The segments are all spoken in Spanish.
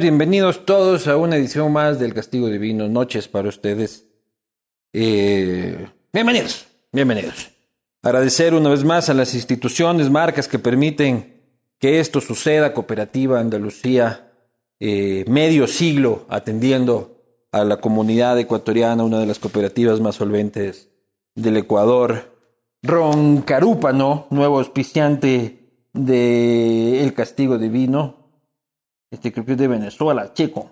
bienvenidos todos a una edición más del Castigo Divino, noches para ustedes. Eh, bienvenidos, bienvenidos. Agradecer una vez más a las instituciones, marcas que permiten que esto suceda, Cooperativa Andalucía, eh, medio siglo atendiendo a la comunidad ecuatoriana, una de las cooperativas más solventes del Ecuador. Ron Carúpano, nuevo auspiciante de El Castigo Divino, este creo de Venezuela, chico.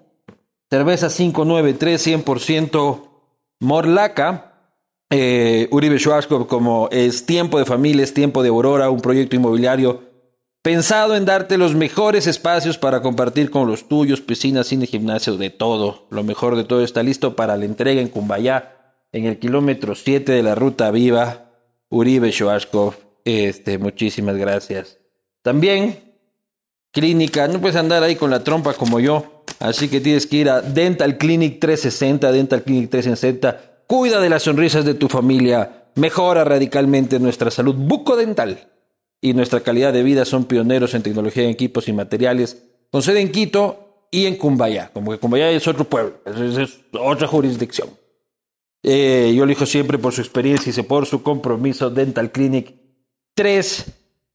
Cerveza 593, 100% Morlaca. Eh, Uribe Schwarzkopf como es tiempo de familia, es tiempo de Aurora, un proyecto inmobiliario pensado en darte los mejores espacios para compartir con los tuyos, piscina, cine, gimnasio, de todo. Lo mejor de todo está listo para la entrega en Cumbayá, en el kilómetro 7 de la ruta viva. Uribe Schwarzkopf, este, muchísimas gracias. También clínica, no puedes andar ahí con la trompa como yo, así que tienes que ir a Dental Clinic 360, Dental Clinic 360, cuida de las sonrisas de tu familia, mejora radicalmente nuestra salud bucodental y nuestra calidad de vida, son pioneros en tecnología equipos y materiales, con sede en Quito y en Cumbaya, como que Cumbaya es otro pueblo, es, otra jurisdicción. Eh, yo elijo siempre por su experiencia y por su compromiso. Dental Clinic 3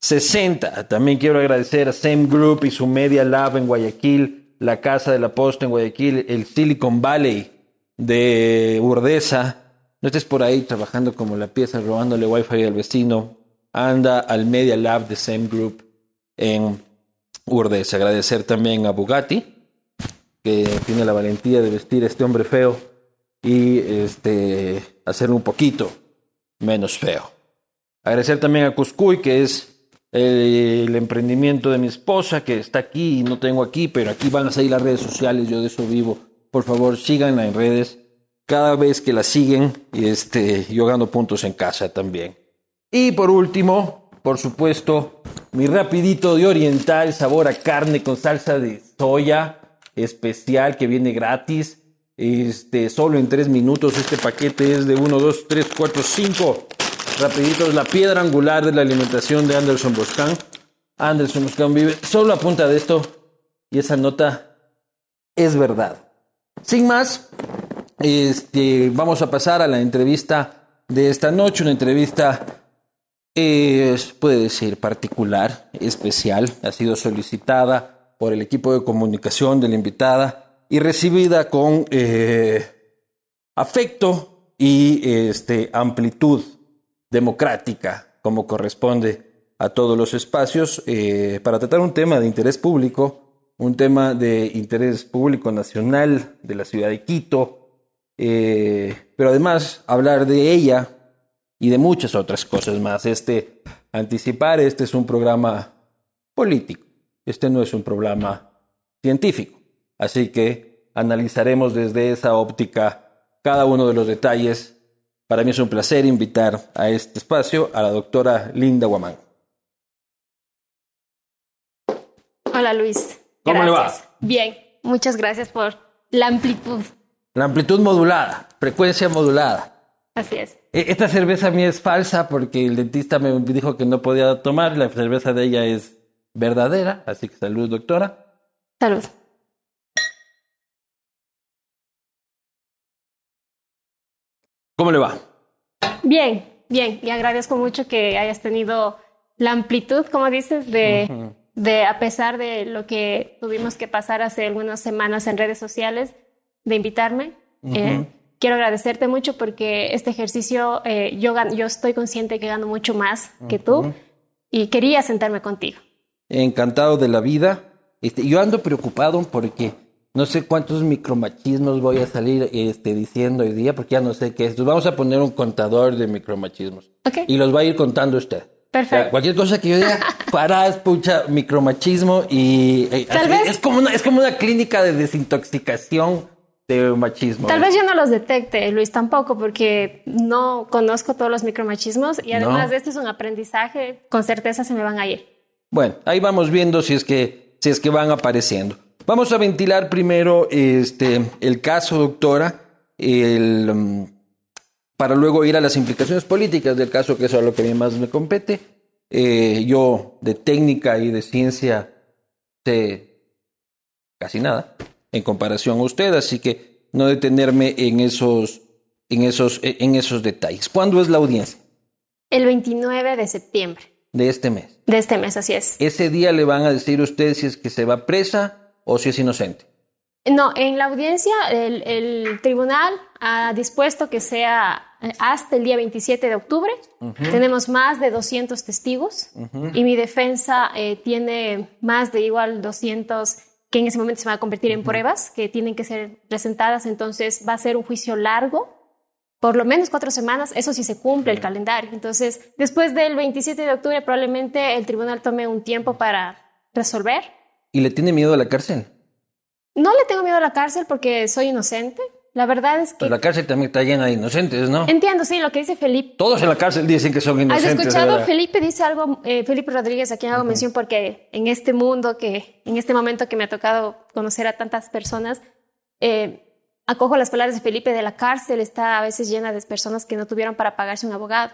60. También quiero agradecer a Same Group y su Media Lab en Guayaquil, la Casa de la Posta en Guayaquil, el Silicon Valley de Urdesa. No estés por ahí trabajando como la pieza, robándole wifi al vecino. Anda al Media Lab de Same Group en Urdesa. Agradecer también a Bugatti, que tiene la valentía de vestir a este hombre feo y este, hacerlo un poquito menos feo. Agradecer también a Cuscuy, que es el emprendimiento de mi esposa que está aquí y no tengo aquí, pero aquí van a salir las redes sociales, yo de eso vivo. Por favor, síganla en redes. Cada vez que la siguen, este, yo gano puntos en casa también. Y por último, por supuesto, mi rapidito de oriental, sabor a carne con salsa de soya especial que viene gratis. Este, solo en tres minutos. Este paquete es de 1, 2, 3, 4, 5 rapidito, es la piedra angular de la alimentación de Anderson Boscan. Anderson Boscan vive solo a punta de esto y esa nota es verdad. Sin más, este, vamos a pasar a la entrevista de esta noche, una entrevista, puede decir, particular, especial, ha sido solicitada por el equipo de comunicación de la invitada y recibida con eh, afecto y este, amplitud democrática, como corresponde a todos los espacios, eh, para tratar un tema de interés público, un tema de interés público nacional de la ciudad de Quito, eh, pero además hablar de ella y de muchas otras cosas más. Este, anticipar, este es un programa político, este no es un programa científico, así que analizaremos desde esa óptica cada uno de los detalles para mí es un placer invitar a este espacio a la doctora Linda Guamán. Hola Luis. ¿Cómo le va? Bien, muchas gracias por la amplitud. La amplitud modulada, frecuencia modulada. Así es. E, esta cerveza a mí es falsa porque el dentista me dijo que no podía tomar. La cerveza de ella es verdadera, así que salud, doctora. Salud. ¿Cómo le va? Bien, bien. Y agradezco mucho que hayas tenido la amplitud, como dices, de, de a pesar de lo que tuvimos que pasar hace algunas semanas en redes sociales, de invitarme. Eh, quiero agradecerte mucho porque este ejercicio eh, yo, yo estoy consciente que gano mucho más que tú y quería sentarme contigo. Encantado de la vida. Este, yo ando preocupado porque no sé cuántos micromachismos voy a salir este, diciendo hoy día, porque ya no sé qué es. Vamos a poner un contador de micromachismos. Y los va a ir contando usted. Perfecto. cualquier cosa que yo diga, para, escucha micromachismo y... Eh, es, como una, es como una clínica de desintoxicación de machismo. Tal vez yo no los detecte, Luis, tampoco, porque no conozco todos los micromachismos y además de esto es un aprendizaje, con certeza se me van a ir. Bueno, ahí vamos viendo si es que, si es que van apareciendo. Vamos a ventilar primero este, el caso, doctora. el, um, para luego ir a las implicaciones políticas del caso, que eso es lo que a mí más me compete. Eh, yo de técnica y de ciencia sé casi nada en comparación a usted, así que no detenerme en esos, en esos, en esos detalles. ¿Cuándo es la audiencia? El 29 de septiembre. De este mes. De este mes, así es. Ese día le van a decir a usted si es que se va presa o si es inocente. No, en la audiencia el, tribunal ha dispuesto que sea eh, hasta el día 27 de octubre. Tenemos más de 200 testigos y mi defensa eh, tiene más de igual 200 que en ese momento se van a convertir en pruebas que tienen que ser presentadas. Entonces va a ser un juicio largo por lo menos cuatro semanas, eso sí se cumple el calendario. Entonces, después del 27 de octubre, probablemente el tribunal tome un tiempo para resolver. ¿Y le tiene miedo a la cárcel? No le tengo miedo a la cárcel porque soy inocente. La verdad es que... Pero la cárcel también está llena de inocentes, ¿no? Entiendo, sí, lo que dice Felipe. Todos en la cárcel dicen que son inocentes. ¿Has escuchado? Felipe dice algo, eh, Felipe Rodríguez, a quien hago mención porque en este mundo que, en este momento que me ha tocado conocer a tantas personas, eh, acojo las palabras de Felipe, de la cárcel está a veces llena de personas que no tuvieron para pagarse un abogado.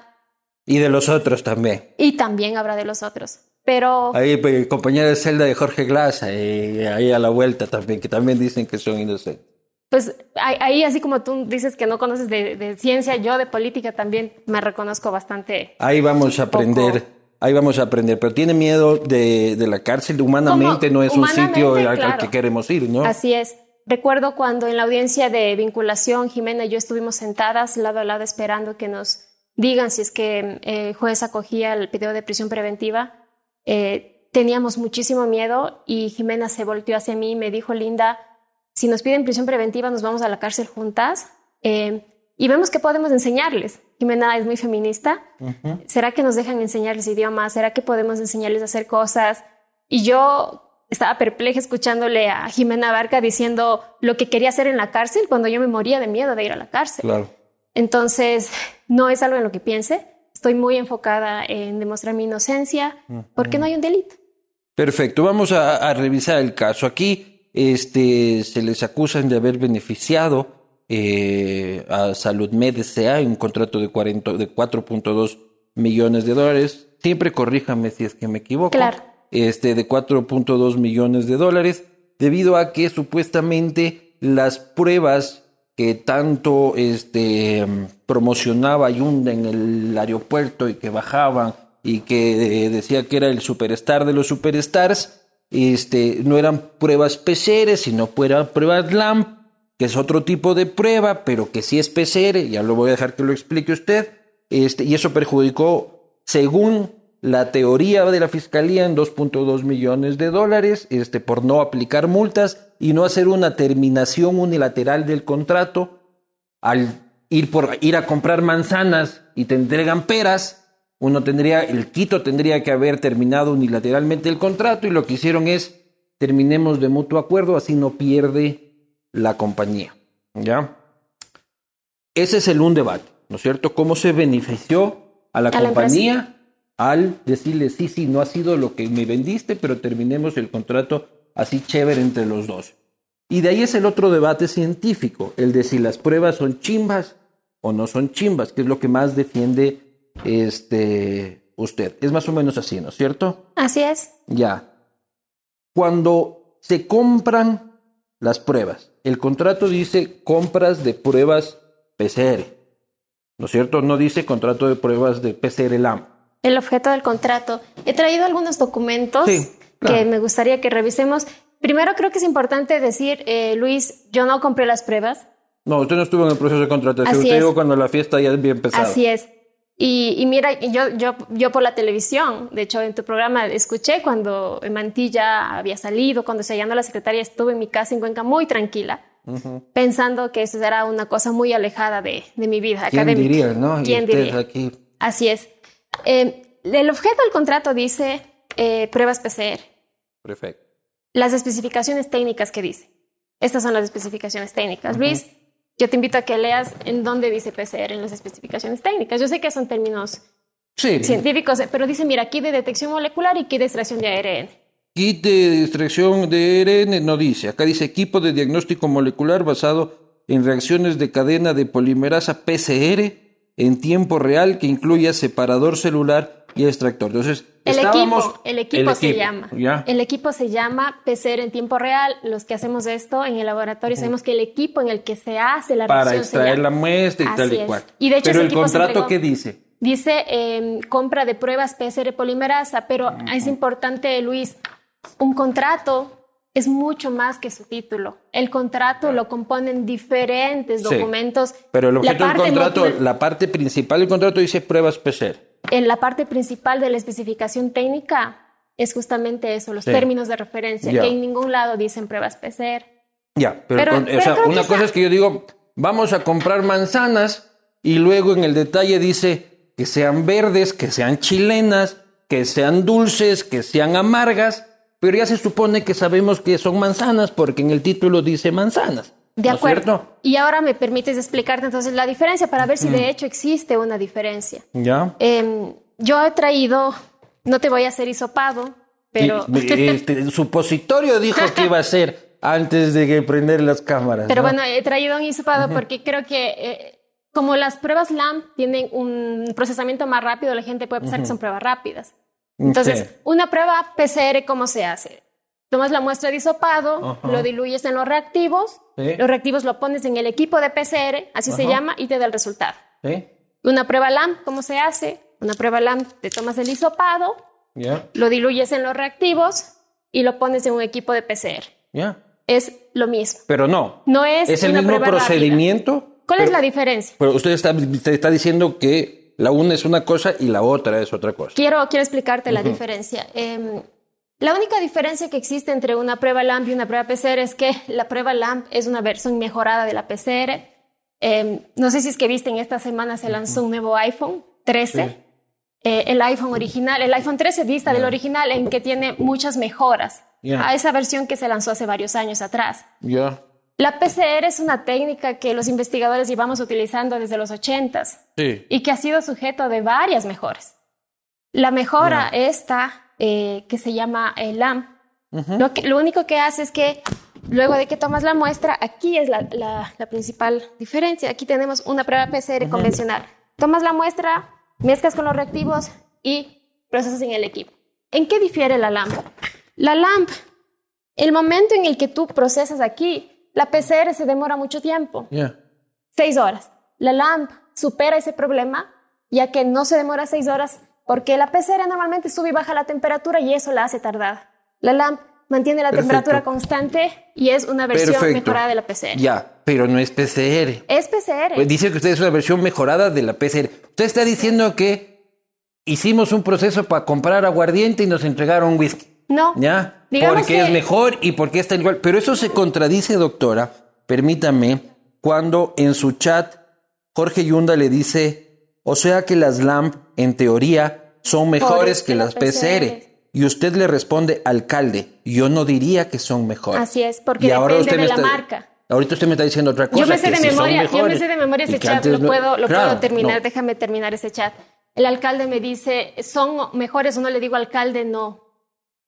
Y de los otros también. Y también habrá de los otros. Pero... Ahí, pues, compañera de celda de Jorge Glass, ahí, ahí, a la vuelta también, que también dicen que son inocentes. Pues ahí, así como tú dices que no conoces de, ciencia, yo de política también me reconozco bastante. Ahí vamos a aprender. Ahí vamos a aprender, pero tiene miedo de, de la cárcel. Humanamente no es un sitio al que queremos ir, ¿no? Así es. Recuerdo cuando en la audiencia de vinculación, Jimena y yo estuvimos sentadas lado a lado esperando que nos digan si es que eh, el juez acogía el pedido de prisión preventiva. Eh, teníamos muchísimo miedo y Jimena se volteó hacia mí y me dijo, Linda, si nos piden prisión preventiva nos vamos a la cárcel juntas eh, y vemos qué podemos enseñarles. Jimena es muy feminista. ¿Será que nos dejan enseñarles idiomas? ¿Será que podemos enseñarles a hacer cosas? Y yo estaba perpleja escuchándole a Jimena Barca diciendo lo que quería hacer en la cárcel cuando yo me moría de miedo de ir a la cárcel. Claro. Entonces, no es algo en lo que piense. Estoy muy enfocada en demostrar mi inocencia porque no hay un delito. Perfecto. Vamos a, revisar el caso. Aquí este, se les acusan de haber beneficiado eh, a Salud Med en un contrato de, de 4.2 millones de dólares. Siempre corríjame si es que me equivoco. Claro este, de 4.2 millones de dólares, debido a que supuestamente las pruebas que tanto este, promocionaba Yunda en el aeropuerto y que bajaban y que eh, decía que era el superstar de los superstars, este, no eran pruebas PCR, sino pruebas LAMP, que es otro tipo de prueba, pero que sí es PCR, ya lo voy a dejar que lo explique usted, este, y eso perjudicó, según la teoría de la fiscalía en 2.2 millones de dólares este, por no aplicar multas y no hacer una terminación unilateral del contrato. Al ir, por, ir a comprar manzanas y te entregan peras, uno tendría, el Quito tendría que haber terminado unilateralmente el contrato y lo que hicieron es terminemos de mutuo acuerdo, así no pierde la compañía. ¿Ya? Ese es el un debate, ¿no es cierto? ¿Cómo se benefició a la compañía? Al decirle, sí, sí, no ha sido lo que me vendiste, pero terminemos el contrato así chévere entre los dos. Y de ahí es el otro debate científico, el de si las pruebas son chimbas o no son chimbas, que es lo que más defiende este, usted. Es más o menos así, ¿no es cierto? Así es. Ya. Cuando se compran las pruebas, el contrato dice compras de pruebas PCR, ¿no es cierto? No dice contrato de pruebas de PCR LAMP el objeto del contrato. He traído algunos documentos que me gustaría que revisemos. Primero creo que es importante decir, eh, Luis, yo no compré las pruebas. No, usted no estuvo en el proceso de contratación, usted llegó cuando la fiesta ya había empezado. Así es. Y, mira, yo, yo, yo por la televisión, de hecho en tu programa escuché cuando Mantilla había salido, cuando se llamó la secretaria, estuve en mi casa en Cuenca muy tranquila, pensando que eso era una cosa muy alejada de, de mi vida ¿Quién Diría, ¿no? ¿Quién diría? Aquí... Así es. Eh, el objeto del contrato dice eh, pruebas PCR. Perfecto. Las especificaciones técnicas que dice. Estas son las especificaciones técnicas. Luis, yo te invito a que leas en dónde dice PCR en las especificaciones técnicas. Yo sé que son términos científicos, pero dice, mira, aquí de detección molecular y aquí de extracción de ARN. Kit de extracción de ARN no dice. Acá dice equipo de diagnóstico molecular basado en reacciones de cadena de polimerasa PCR en tiempo real que incluya separador celular y extractor. Entonces, el estábamos- equipo, el equipo se llama. ¿ya? El equipo se llama PCR en tiempo real. Los que hacemos esto en el laboratorio sabemos que el equipo en el que se hace la para extraer la muestra y Así tal y es. cual. Y de hecho Pero el contrato. ¿qué dice? Dice eh, compra de pruebas PCR polimerasa, pero es importante, Luis, un contrato es mucho más que su título. El contrato lo componen diferentes Sí. documentos. Pero el objeto del contrato, la parte principal del contrato dice pruebas PCR. en la parte principal de la especificación técnica es justamente eso, los Sí. términos de referencia, Ya. que en ningún lado dicen pruebas PCR. Ya, pero, Pero- con- o pero sea, creo que una cosa es que yo digo, vamos a comprar manzanas y luego en el detalle dice que sean verdes, que sean chilenas, que sean dulces, que sean amargas, pero ya se supone que sabemos que son manzanas porque en el título dice manzanas. De ¿no es acuerdo. Y ahora me permites explicarte entonces la diferencia para ver si de hecho existe una diferencia. Ya. Em, yo he traído, no te voy a hacer hisopado, pero, este, el supositorio dijo que iba a ser antes de que prender las cámaras. pero ¿no? bueno, he traído un hisopado porque creo que eh, como las pruebas LAMP tienen un procesamiento más rápido, la gente puede pensar que son pruebas rápidas. Entonces, Sí. una prueba PCR, ¿cómo se hace? Tomas la muestra de hisopado, Ajá. lo diluyes en los reactivos, Sí. los reactivos lo pones en el equipo de PCR, así se llama, y te da el resultado. ¿Sí? Una prueba LAMP, ¿cómo se hace? Una prueba LAMP, te tomas el hisopado, lo diluyes en los reactivos y lo pones en un equipo de PCR. Es lo mismo. Pero no. No es, Es el mismo rápida. procedimiento. ¿Cuál es la diferencia? Pero usted está, está diciendo que la una es una cosa y la otra es otra cosa. Quiero, quiero explicarte la diferencia. Em, la única diferencia que existe entre una prueba LAMP y una prueba PCR es que la prueba LAMP es una versión mejorada de la PCR. Em, no sé si es que viste, en esta semana se lanzó un nuevo iPhone 13. Sí. Eh, el iPhone original, el iPhone 13 dista del original en que tiene muchas mejoras a esa versión que se lanzó hace varios años atrás. Ya. La PCR es una técnica que los investigadores llevamos utilizando desde los 80s Sí. y que ha sido sujeto de varias mejoras. La mejora esta, eh, que se llama el LAMP, lo, que- lo único que hace es que luego de que tomas la muestra, aquí es la, la- la principal diferencia. Aquí tenemos una prueba PCR convencional. Tomas la muestra, mezclas con los reactivos y procesas en el equipo. ¿En qué difiere la LAMP? La LAMP, el momento en el que tú procesas aquí, la PCR se demora mucho tiempo Ya. seis horas. La LAMP supera ese problema, ya que no se demora seis horas, porque la PCR normalmente sube y baja la temperatura y eso la hace tardada. La LAMP mantiene la Perfecto. temperatura constante y es una versión Perfecto. mejorada de la PCR. Ya, pero no es PCR. Es PCR. Pues dice que usted es una versión mejorada de la PCR. Usted está diciendo que hicimos un proceso para comprar aguardiente y nos entregaron whisky. No. ¿Ya? Digamos porque que- es mejor y porque está igual. Pero eso se contradice, doctora, permítame, cuando en su chat Jorge Yunda le dice, o sea que las LAMP, en teoría, son mejores que las PCR. Y usted le responde, alcalde, yo no diría que son mejores. Así es, porque Y depende usted de la está- marca. Ahorita usted me está diciendo otra cosa. Yo me sé que de memoria, yo me mejores. sé de memoria Y ese chat, lo no- puedo, lo Claro, puedo terminar, no. déjame terminar ese chat. El alcalde me dice, ¿son mejores o no le digo alcalde? No.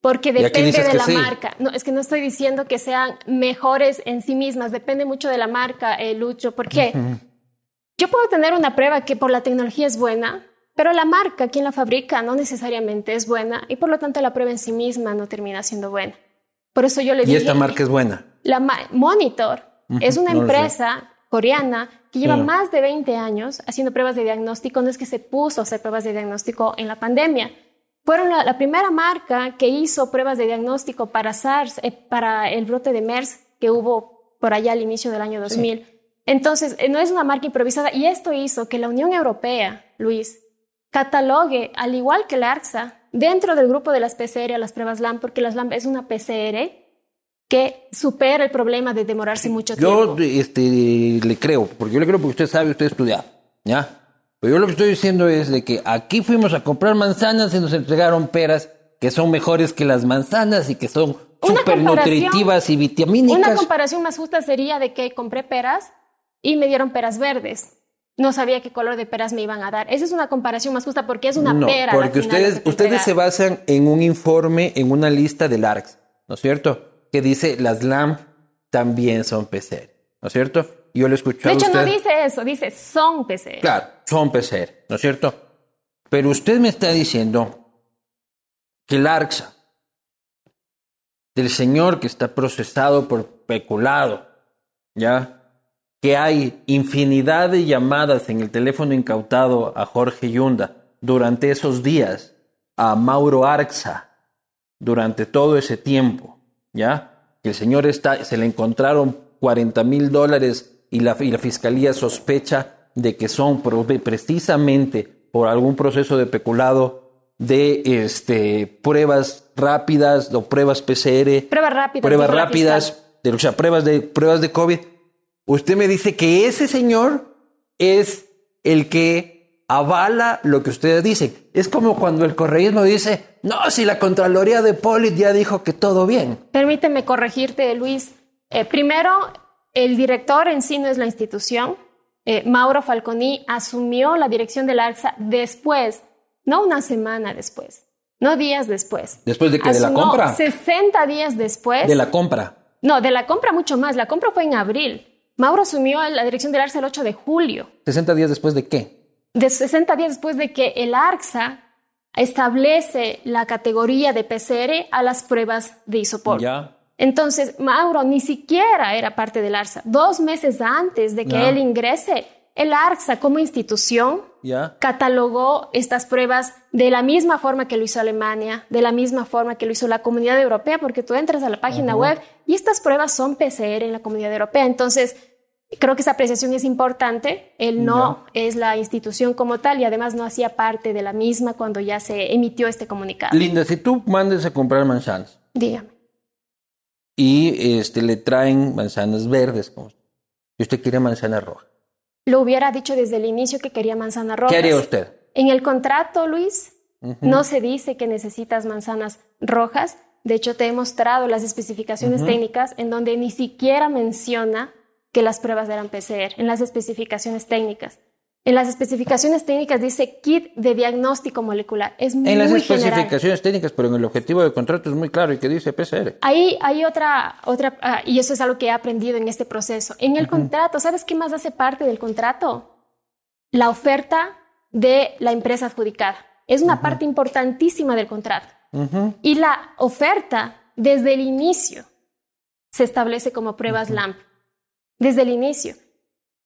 Porque depende de la sí. marca. No, es que no estoy diciendo que sean mejores en sí mismas, depende mucho de la marca, eh, Lucho. Porque yo puedo tener una prueba que por la tecnología es buena, pero la marca, quien la fabrica, no necesariamente es buena y por lo tanto la prueba en sí misma no termina siendo buena. Por eso yo le Y dije, esta marca es buena. la ma- Monitor es una no empresa coreana que lleva más de 20 años haciendo pruebas de diagnóstico. No es que se puso a hacer pruebas de diagnóstico en la pandemia. Fueron la, la primera marca que hizo pruebas de diagnóstico para SARS, eh, para el brote de MERS que hubo por allá al inicio del año 2000. Entonces, eh, no es una marca improvisada y esto hizo que la Unión Europea, Luis, catalogue, al igual que la ARCSA, dentro del grupo de las PCR a las pruebas LAMP, porque las LAMP es una PCR que supera el problema de demorarse mucho Yo tiempo. este, le creo, porque yo le creo porque usted sabe, usted ha estudiado, ¿ya? Pero yo lo que estoy diciendo es de que aquí fuimos a comprar manzanas y nos entregaron peras que son mejores que las manzanas y que son Una súper nutritivas y Una vitamínicas. comparación más justa sería de que compré peras y me dieron peras verdes. No sabía qué color de peras me iban a dar. Esa es una comparación más justa porque es una no, pera. porque ustedes, ustedes se basan en un informe, en una lista del ARCS, ¿no es cierto? Que dice las LAMP también son PCR, ¿no es cierto? Yo he escuchado De hecho, no dice eso, dice son PCR. Claro, son PCR, ¿no es cierto? Pero usted me está diciendo que el ARCSA del señor que está procesado por peculado, ¿ya? Que hay infinidad de llamadas en el teléfono incautado a Jorge Yunda durante esos días, a Mauro Arxa, durante todo ese tiempo, ¿ya? Que el señor está, se le encontraron 40 mil dólares y la, y la fiscalía sospecha de que son precisamente por algún proceso de peculado de este, pruebas rápidas o pruebas PCR, Pruebas rápidas. pruebas rápidas, de, o sea, pruebas de, pruebas de COVID. Usted me dice que ese señor es el que avala lo que ustedes dicen. Es como cuando el correísmo dice, no, si la Contraloría de Polit ya dijo que todo bien. Permíteme corregirte, Luis. Eh, primero, el director en sí no es la institución. Eh, Mauro Falconi asumió la dirección del ARSA después, no una semana después, no días después. Después de que de la compra. 60 días después. De la compra. No, de la compra mucho más. La compra fue en abril. Mauro asumió la dirección del ARSA el 8 de julio. 60 días después de qué? de 60 días después de que el ARCSA establece la categoría de PCR a las pruebas de isopor. Ya. Entonces, Mauro ni siquiera era parte del ARCSA. Dos meses antes de que él ingrese, el ARCSA como institución catalogó estas pruebas de la misma forma que lo hizo Alemania, de la misma forma que lo hizo la Comunidad Europea, porque tú entras a la página web y estas pruebas son PCR en la Comunidad Europea. Entonces, creo que esa apreciación es importante. Él no es la institución como tal y además no hacía parte de la misma cuando ya se emitió este comunicado. Linda, si tú mandes a comprar manzanas Dígame. Y este, le traen manzanas verdes, y usted quiere manzana roja, Lo hubiera dicho desde el inicio que quería manzana roja. ¿qué haría usted? En el contrato, Luis, no se dice que necesitas manzanas rojas. De hecho, te he mostrado las especificaciones técnicas en donde ni siquiera menciona que las pruebas eran PCR, en las especificaciones técnicas. En las especificaciones técnicas dice kit de diagnóstico molecular. Es muy En las general. especificaciones técnicas, pero en el objetivo del contrato es muy claro y que dice PCR. Ahí hay otra, otra ah, y eso es algo que he aprendido en este proceso. En el contrato, ¿sabes qué más hace parte del contrato? La oferta de la empresa adjudicada. Es una parte importantísima del contrato. Y la oferta, desde el inicio, se establece como pruebas LAMP. Desde el inicio.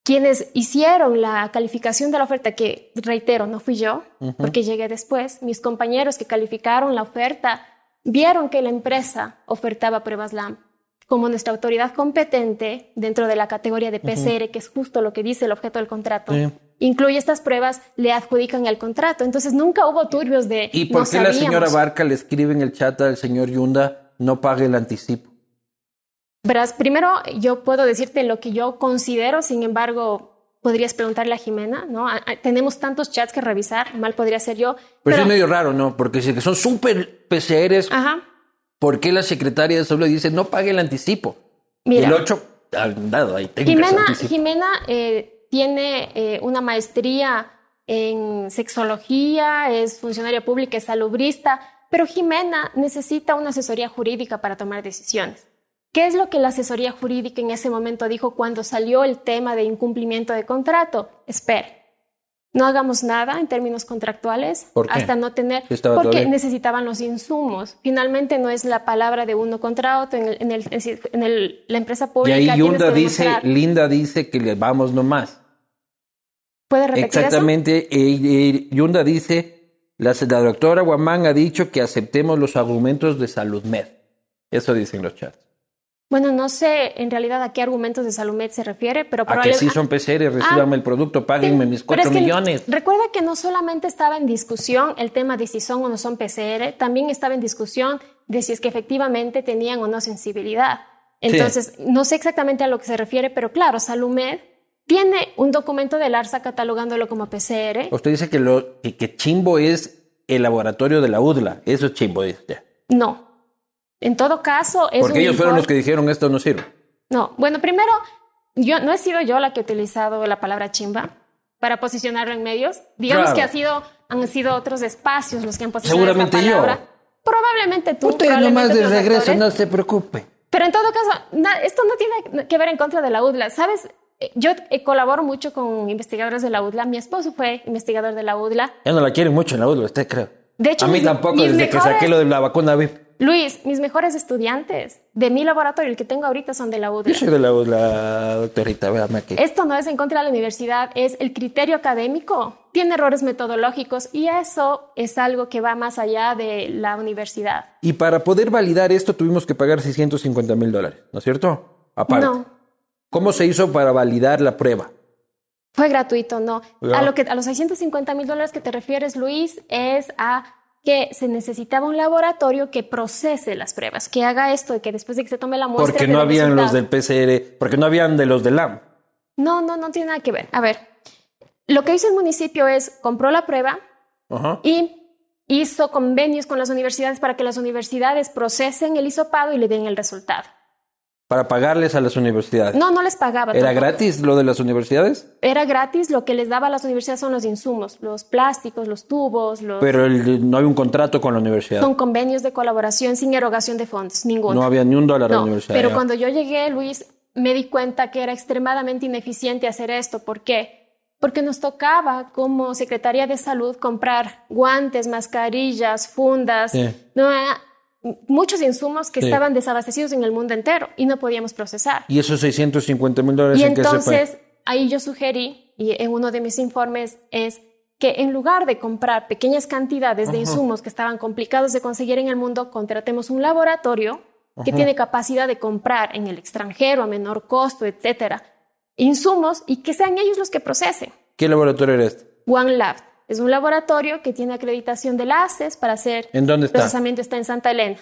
Quienes hicieron la calificación de la oferta, que reitero, no fui yo, porque llegué después, mis compañeros que calificaron la oferta vieron que la empresa ofertaba pruebas LAMP. Como nuestra autoridad competente dentro de la categoría de PCR, que es justo lo que dice el objeto del contrato, Sí. incluye estas pruebas, le adjudican el contrato. Entonces nunca hubo turbios de. ¿Y por no qué la señora Barca le escribe en el chat al señor Yunda no pague el anticipo? Verás, primero yo puedo decirte lo que yo considero, sin embargo, podrías preguntarle a Jimena, ¿no? A- a- tenemos tantos chats que revisar, mal podría ser yo. Pero, Pero, es medio raro, ¿no? Porque si son súper PCRs, ajá, ¿por qué la secretaria de salud le dice no pague el anticipo? Mira. El 8, han dado ahí técnicas Jimena. Jimena eh, tiene eh, una maestría en sexología, es funcionaria pública, es salubrista, pero Jimena necesita una asesoría jurídica para tomar decisiones. ¿Qué es lo que la asesoría jurídica en ese momento dijo cuando salió el tema de incumplimiento de contrato? Espere, no hagamos nada en términos contractuales ¿Por qué? hasta no tener, porque necesitaban los insumos. Finalmente no es la palabra de uno contra otro en, el- en, el- en el- la empresa Y pública. ahí tienes Yunda dice. Linda dice que le vamos nomás. ¿Puede repetir eso? Exactamente. eh, eh, Yunda dice, la, la doctora Guamán ha dicho que aceptemos los argumentos de Salud Med. Eso dicen los chats. Bueno, no sé en realidad a qué argumentos de Salumed se refiere, pero A que sí son PCR, recíbanme el producto, páguenme Sí, mis pero es 4 que millones. Recuerda que no solamente estaba en discusión el tema de si son o no son PCR, también estaba en discusión de si es que efectivamente tenían o no sensibilidad. Entonces, no sé exactamente a lo que se refiere, pero claro, Salumed tiene un documento del ARSA catalogándolo como PCR. Usted dice que, lo, que, que Chimbo es el laboratorio de la UDLA. Eso es Chimbo, dice usted. No. En todo caso, es Porque un ellos fueron los que dijeron esto no sirve. No, bueno, primero, yo no he sido yo la que he utilizado la palabra chimba para posicionarlo en medios. Digamos Claro. que ha sido, han sido otros espacios los que han posicionado Seguramente esa yo. palabra. Probablemente tú. Usted probablemente nomás de regreso, actores. no se preocupe. Pero en todo caso, na- esto no tiene que ver en contra de la UDLA. ¿Sabes? eh, yo eh, colaboro mucho con investigadores de la UDLA. Mi esposo fue investigador de la UDLA. Ya no la quieren mucho en la UDLA, usted creo. De hecho, a mí mis- tampoco, mis desde que saqué lo de la vacuna VIP. Luis, mis mejores estudiantes de mi laboratorio, el que tengo ahorita, son de la UDLA. Yo soy de la UDLA, doctorita, véame aquí. Esto no es en contra de la universidad, es el criterio académico. Tiene errores metodológicos y eso es algo que va más allá de la universidad. Y para poder validar esto tuvimos que pagar 650 mil dólares, ¿no es cierto? Aparte. No, ¿Cómo se hizo para validar la prueba? fue gratuito, no. Ya. A, lo que, a los 650 mil dólares que te refieres, Luis, es a que se necesitaba un laboratorio que procese las pruebas, que haga esto, de que después de que se tome la muestra... Porque no habían los del PCR, porque no habían de los del LAM. No, no, no tiene nada que ver. A ver, lo que hizo el municipio es compró la prueba, y hizo convenios con las universidades para que las universidades procesen el hisopado y le den el resultado. Para pagarles a las universidades. No, no les pagaba. ¿Era tampoco. gratis lo de las universidades? Era gratis. Lo que les daba a las universidades son los insumos, los plásticos, los tubos, los... Pero el- no hay un contrato con la universidad. son convenios de colaboración sin erogación de fondos, ninguno. No había ni un dólar a la universidad. pero ya. cuando yo llegué, Luis, me di cuenta que era extremadamente ineficiente hacer esto. ¿Por qué? Porque nos tocaba como Secretaría de Salud comprar guantes, mascarillas, fundas, Sí. no, muchos insumos que Sí. estaban desabastecidos en el mundo entero y no podíamos procesar. ¿Y esos 650 mil dólares Y en qué se fue? entonces ahí yo sugerí, y en uno de mis informes es que en lugar de comprar pequeñas cantidades de insumos que estaban complicados de conseguir en el mundo, contratemos un laboratorio que tiene capacidad de comprar en el extranjero a menor costo, etcétera, insumos y que sean ellos los que procesen. ¿Qué laboratorio era este? One Lab es un laboratorio que tiene acreditación del ACES para hacer ¿En dónde está? procesamiento está en Santa Elena.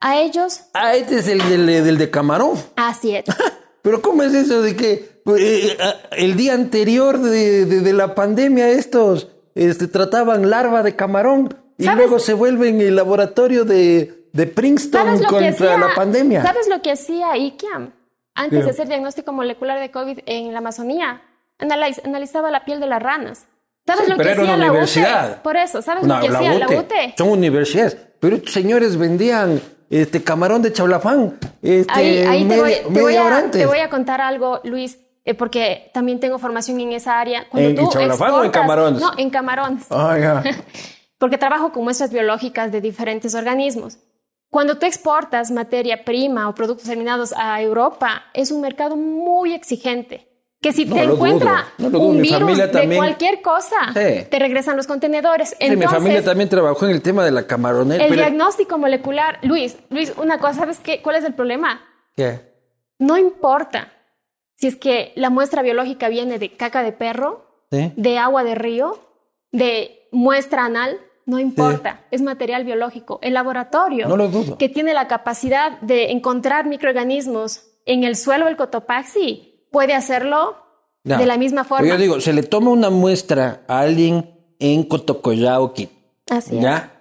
A ellos, Ah, este es el del, del de camarón. así es. Pero ¿cómo es eso de que eh, ah, el día anterior de, de- de la pandemia estos este, trataban larva de camarón y ¿Sabes? luego se vuelven el laboratorio de, de Princeton ¿Sabes lo que contra hacía? la pandemia? ¿Sabes lo que hacía IKEAM antes ¿Qué? de hacer diagnóstico molecular de COVID en la Amazonía? Analiz- analizaba la piel de las ranas. ¿Sabes Sí, lo que pero era hacía una la universidad. UTE? Por eso, ¿sabes No, lo que la hacía la UTE. UTE? Son universidades. Pero estos señores vendían este camarón de chaulafán este, Ahí, ahí te, voy, te, a, te voy a contar algo, Luis, eh, porque también tengo formación en esa área. Cuando ¿En- tú chaulafán o en exportas- camarones? No, en camarones. Ah, ya. porque trabajo con muestras biológicas de diferentes organismos. Cuando tú exportas materia prima o productos terminados a Europa, es un mercado muy exigente. Que si No te encuentra dudo, no un Mi virus de también- cualquier cosa, Sí. te regresan los contenedores. Sí, Entonces, mi familia también trabajó en el tema de la camaronera. el pero- diagnóstico molecular, Luis, Luis, una cosa, ¿sabes qué? ¿Cuál es el problema? ¿Qué? No importa si es que la muestra biológica viene de caca de perro, ¿Sí? de agua de río, de muestra anal, no importa, es material biológico. El laboratorio No lo dudo. que tiene la capacidad de encontrar microorganismos en el suelo del Cotopaxi puede hacerlo de la misma forma. yo digo, se le toma una muestra a alguien en Cotocollao, Quito, Así es. ¿ya?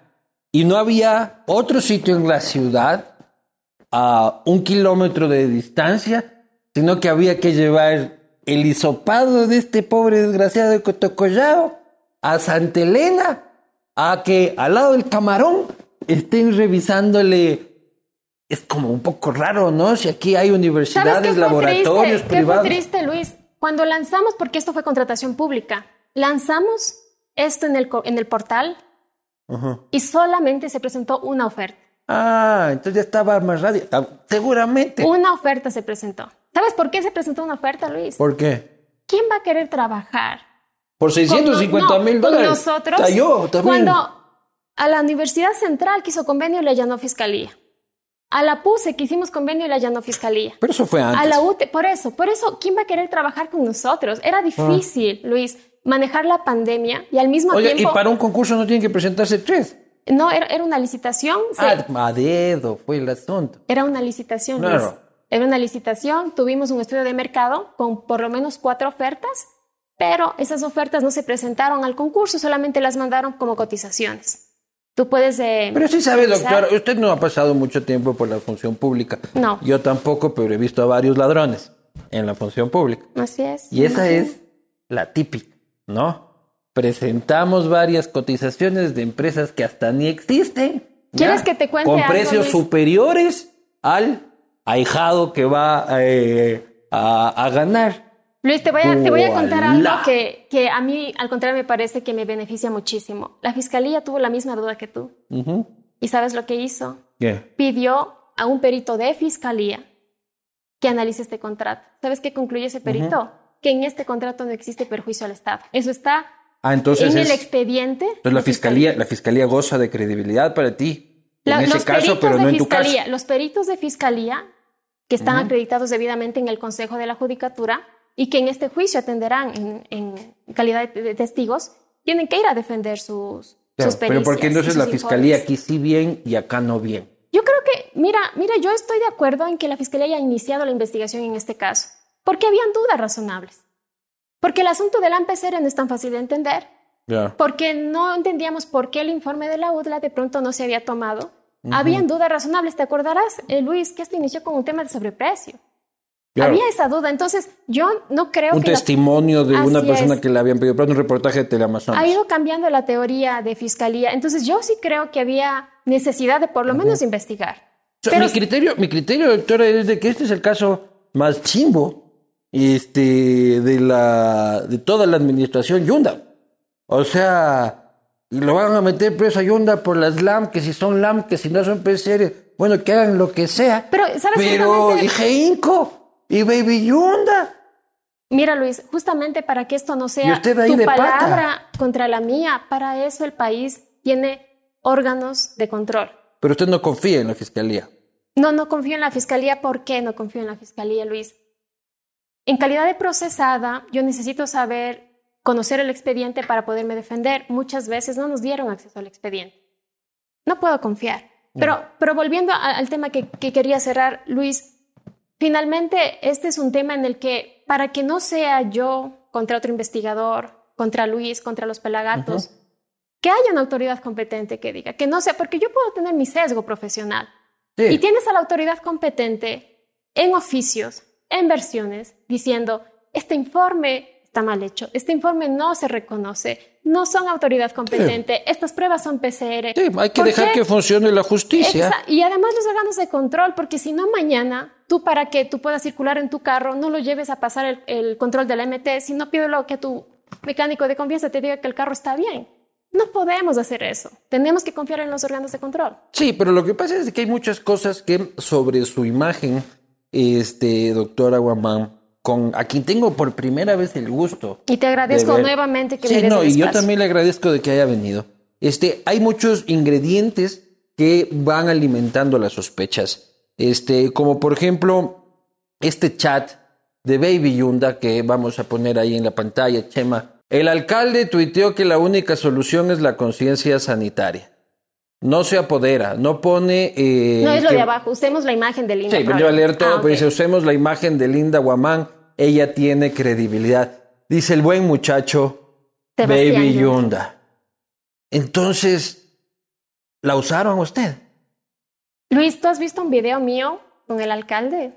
Y no había otro sitio en la ciudad a un kilómetro de distancia, sino que había que llevar el hisopado de este pobre desgraciado de Cotocollao a Santa Elena, a que al lado del camarón estén revisándole. Es como un poco raro, ¿no? Si aquí hay ¿Sabes qué universidades, laboratorios triste? ¿Qué privados. fue triste, Luis? Cuando lanzamos, porque esto fue contratación pública, lanzamos esto en el, en el portal Ajá. y solamente se presentó una oferta. Ah, entonces ya estaba más radio. Ah, Seguramente. Una oferta se presentó. ¿Sabes por qué se presentó una oferta, Luis? ¿Por qué? ¿Quién va a querer trabajar? Por con 650 no- mil con dólares. nosotros. Ah, yo también. Cuando a la Universidad Central que hizo convenio le allanó fiscalía. A la PUSE que hicimos convenio le allanó fiscalía. Pero eso fue antes. A la UTE, por eso, por eso, ¿quién va a querer trabajar con nosotros? Era difícil, Luis, manejar la pandemia y al mismo Oye, tiempo. y para un concurso no tienen que presentarse tres. No, era, era una licitación. Ah, a dedo fue el asunto. Era una licitación. Claro. Luis. Era una licitación, tuvimos un estudio de mercado con por lo menos cuatro ofertas, pero esas ofertas no se presentaron al concurso, solamente las mandaron como cotizaciones. Tú puedes... eh, Pero sí sabe, doctor, usted no ha pasado mucho tiempo por la función pública. No. Yo tampoco, pero he visto a varios ladrones en la función pública. Así es. Y esa es la típica, ¿no? Presentamos varias cotizaciones de empresas que hasta ni existen. ¿Quieres que te cuente Con algo, precios Luis? superiores al ahijado que va eh, a, a ganar. Luis, te voy a, te voy a contar algo que, que, a mí, al contrario, me parece que me beneficia muchísimo. La fiscalía tuvo la misma duda que tú. ¿Y sabes lo que hizo? ¿Qué? Pidió a un perito de fiscalía que analice este contrato. ¿Sabes qué concluye ese perito? Que en este contrato no existe perjuicio al Estado. Eso está ah, entonces en el expediente. Entonces la fiscalía, la fiscalía goza de credibilidad para ti. en ese caso, pero no en tu caso. Los peritos de fiscalía que están acreditados debidamente en el Consejo de la Judicatura y que en este juicio atenderán en, calidad de testigos, tienen que ir a defender sus, sus Pero ¿por qué entonces la fiscalía aquí sí bien y acá no bien? Yo creo que, mira, mira, yo estoy de acuerdo en que la fiscalía haya iniciado la investigación en este caso, porque habían dudas razonables. Porque el asunto del AMPCR no es tan fácil de entender. Porque no entendíamos por qué el informe de la UDLA de pronto no se había tomado. Habían dudas razonables. ¿Te acordarás, eh, Luis, que esto inició con un tema de sobreprecio? Había esa duda. Entonces, yo no creo un que. Un testimonio de una persona que le habían pedido, pero un reportaje de Teleamazonas. Ha ido cambiando la teoría de fiscalía. Entonces, yo sí creo que había necesidad de por lo menos investigar. mi, criterio, mi criterio, doctora, es de que este es el caso más chimbo este, de, la, de toda la administración Yunda. O sea, lo van a meter preso a Yunda por las LAM, que si son LAM, que si no son PCR, bueno, que hagan lo que sea. Pero, ¿sabes Pero, Inco, y Baby Yunda. Mira, Luis, justamente para que esto no sea tu palabra contra la mía, para eso el país tiene órganos de control. Pero usted no confía en la fiscalía. No, no confío en la fiscalía. ¿Por qué no confío en la fiscalía, Luis? En calidad de procesada, yo necesito saber, conocer el expediente para poderme defender. Muchas veces no nos dieron acceso al expediente. No puedo confiar. Pero, pero volviendo al tema que, quería cerrar, Luis, finalmente este es un tema en el que, para que no sea yo contra otro investigador, contra Luis, contra los pelagatos, que haya una autoridad competente que diga, que no sea, porque yo puedo tener mi sesgo profesional. Y tienes a la autoridad competente en oficios, en versiones, diciendo, este informe está mal hecho, este informe no se reconoce, no son autoridad competente, estas pruebas son PCR. Sí, hay que dejar que funcione la justicia. y además los órganos de control, porque si no mañana, tú para que tú puedas circular en tu carro, no lo lleves a pasar el, el control de la MT, sino pídelo que tu mecánico de confianza te diga que el carro está bien. No podemos hacer eso. Tenemos que confiar en los órganos de control. Sí, pero lo que pasa es que hay muchas cosas que sobre su imagen, este, doctora Guamán, con a quien tengo por primera vez el gusto. Y te agradezco nuevamente que sí, me no, y yo también le agradezco de que haya venido. Este, hay muchos ingredientes que van alimentando las sospechas. Este, como por ejemplo, este chat de Baby Yunda que vamos a poner ahí en la pantalla, Chema el alcalde tuiteó que la única solución es la conciencia sanitaria. No se apodera, no pone... Eh, no es lo de abajo, usemos la imagen de Linda. Sí, yo a leer todo, ah, pero dice, usemos la imagen de Linda Guamán, ella tiene credibilidad. Dice el buen muchacho Baby Yunda. Entonces, ¿la usaron usted? Luis, ¿tú has visto un video mío con el alcalde?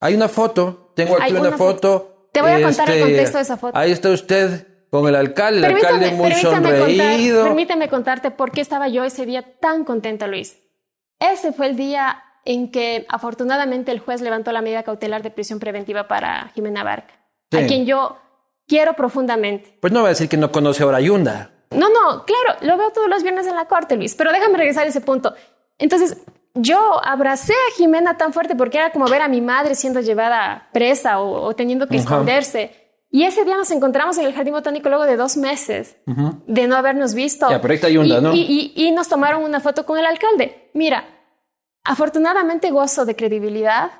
Hay una foto, tengo aquí una, foto te voy a contar el este, contexto de esa foto. Ahí está usted con el alcalde, el alcalde muy sonreído. permíteme contarte por qué estaba yo ese día tan contenta, Luis. Ese fue el día en que afortunadamente el juez levantó la medida cautelar de prisión preventiva para Jimena Barca, a quien yo quiero profundamente. Pues no va a decir que no conoce a Orayunda. No, no, claro, lo veo todos los viernes en la corte, Luis, pero déjame regresar a ese punto. Entonces, yo abracé a Jimena tan fuerte porque era como ver a mi madre siendo llevada presa o, teniendo que esconderse. Y ese día nos encontramos en el Jardín Botánico luego de dos meses de no habernos visto. Ya, pero ahí y, ¿no? Y, nos tomaron una foto con el alcalde. Mira, afortunadamente gozo de credibilidad,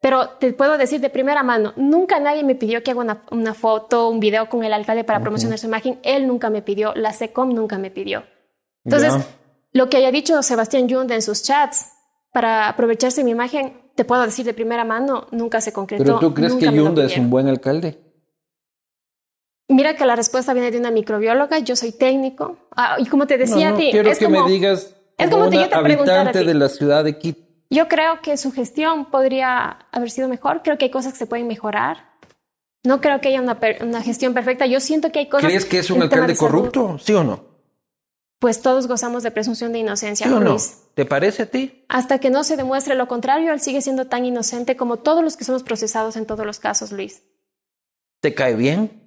pero te puedo decir de primera mano, nunca nadie me pidió que haga una, foto, un video con el alcalde para promocionar su imagen. Él nunca me pidió, la SECOM nunca me pidió. Entonces, lo que haya dicho Sebastián Yunda en sus chats para aprovecharse de mi imagen, te puedo decir de primera mano, nunca se concretó. ¿Pero tú crees que Yunda es un buen alcalde? Mira que la respuesta viene de una microbióloga, yo soy técnico. Ah, y como te decía a ti, quiero que me digas es como una habitante de la ciudad de Quito. Yo creo que su gestión podría haber sido mejor. Creo que hay cosas que se pueden mejorar. No creo que haya una, una gestión perfecta. Yo siento que hay cosas. ¿Crees que es un alcalde corrupto? ¿Sí o no? Pues todos gozamos de presunción de inocencia. no? ¿Te parece a ti? Hasta que no se demuestre lo contrario, él sigue siendo tan inocente como todos los que somos procesados en todos los casos, Luis. ¿Te cae bien?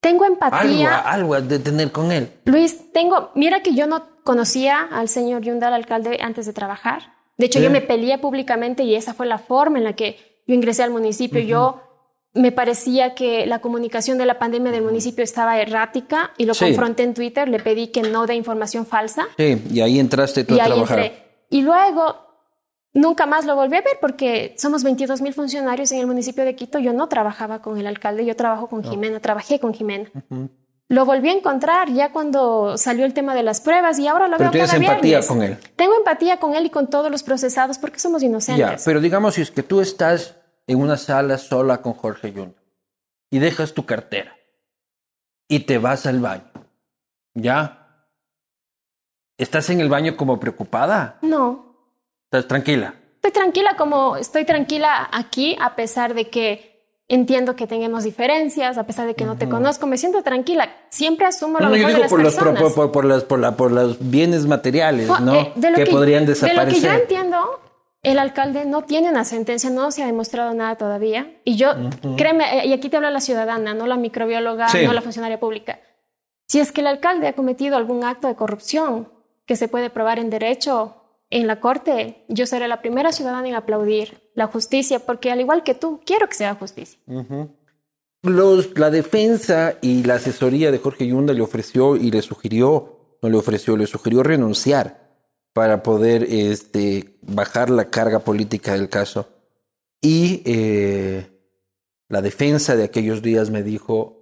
Tengo empatía. Algo, algo de tener con él. Luis, tengo, mira que yo no conocía al señor Yunda, el alcalde, antes de trabajar. De hecho, yo me peleé públicamente y esa fue la forma en la que yo ingresé al municipio. Yo me parecía que la comunicación de la pandemia del municipio estaba errática y lo confronté en Twitter, le pedí que no dé información falsa. Sí, y ahí entraste tú y a trabajar. Y luego nunca más lo volví a ver porque somos 22 mil funcionarios en el municipio de Quito. Yo no trabajaba con el alcalde, yo trabajo con Jimena, trabajé con Jimena. Lo volví a encontrar ya cuando salió el tema de las pruebas y ahora lo pero veo cada empatía con él. Tengo empatía con él y con todos los procesados porque somos inocentes. Ya, pero digamos si es que tú estás en una sala sola con Jorge Yunda y dejas tu cartera y te vas al baño, ¿ya? ¿Estás en el baño como preocupada? No. ¿Estás tranquila? Estoy tranquila como estoy tranquila aquí a pesar de que Entiendo que tengamos diferencias, a pesar de que no te conozco, me siento tranquila. Siempre asumo lo mejor de las por Los, por, por, las, por, la, por los bienes materiales, ¿no? Eh, que, podrían desaparecer. De lo que yo entiendo, el alcalde no tiene una sentencia, no se ha demostrado nada todavía. Y yo, créeme, eh, y aquí te habla la ciudadana, no la microbióloga, no la funcionaria pública. Si es que el alcalde ha cometido algún acto de corrupción que se puede probar en derecho, en la corte, yo seré la primera ciudadana en aplaudir la justicia, porque al igual que tú, quiero que sea justicia. Los, la defensa y la asesoría de Jorge Yunda le ofreció y le sugirió, no le ofreció, le sugirió renunciar para poder este, bajar la carga política del caso. Y eh, la defensa de aquellos días me dijo,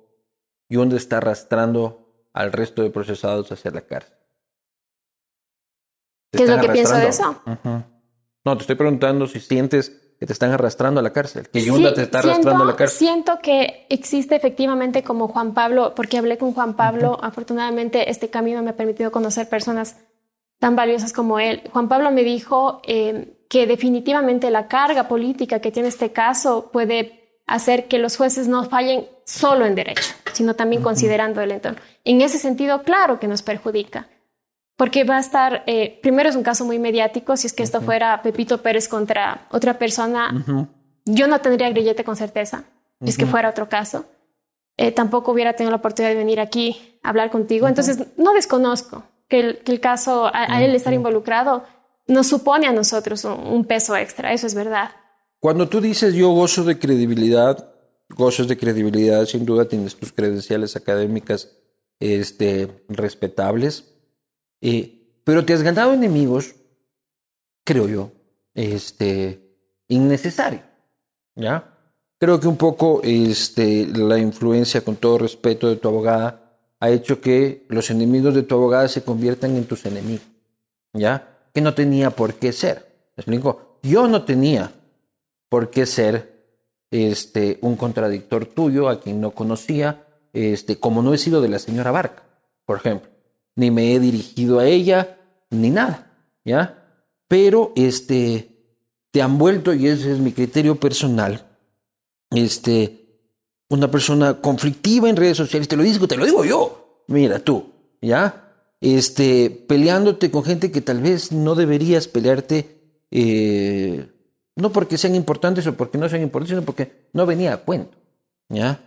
Yunda está arrastrando al resto de procesados hacia la cárcel. ¿Qué es lo que pienso de eso? No, te estoy preguntando si sientes que te están arrastrando a la cárcel, que Yunda te está arrastrando a la cárcel. Siento que existe efectivamente como Juan Pablo, porque hablé con Juan Pablo, afortunadamente este camino me ha permitido conocer personas tan valiosas como él. Juan Pablo me dijo eh, que definitivamente la carga política que tiene este caso puede hacer que los jueces no fallen solo en derecho, sino también considerando el entorno. En ese sentido, claro que nos perjudica porque va a estar, eh, primero es un caso muy mediático, si es que esto fuera Pepito Pérez contra otra persona, yo no tendría grillete con certeza, si es que fuera otro caso. Eh, tampoco hubiera tenido la oportunidad de venir aquí a hablar contigo, entonces no desconozco que el, que el caso, a, él estar involucrado, nos supone a nosotros un, peso extra, eso es verdad. Cuando tú dices yo gozo de credibilidad, gozos de credibilidad, sin duda tienes tus credenciales académicas este, respetables eh, pero te has ganado enemigos, creo yo, este, innecesario. ¿Ya? Creo que un poco este, la influencia, con todo respeto, de tu abogada ha hecho que los enemigos de tu abogada se conviertan en tus enemigos. ¿Ya? Que no tenía por qué ser. ¿Me explico? Yo no tenía por qué ser este, un contradictor tuyo a quien no conocía, este, como no he sido de la señora Barca, por ejemplo ni me he dirigido a ella, ni nada, ¿ya? Pero este, te han vuelto, y ese es mi criterio personal, este, una persona conflictiva en redes sociales, te lo digo, te lo digo yo, mira tú, ¿ya? Este, peleándote con gente que tal vez no deberías pelearte, eh, no porque sean importantes o porque no sean importantes, sino porque no venía a cuento, ¿ya?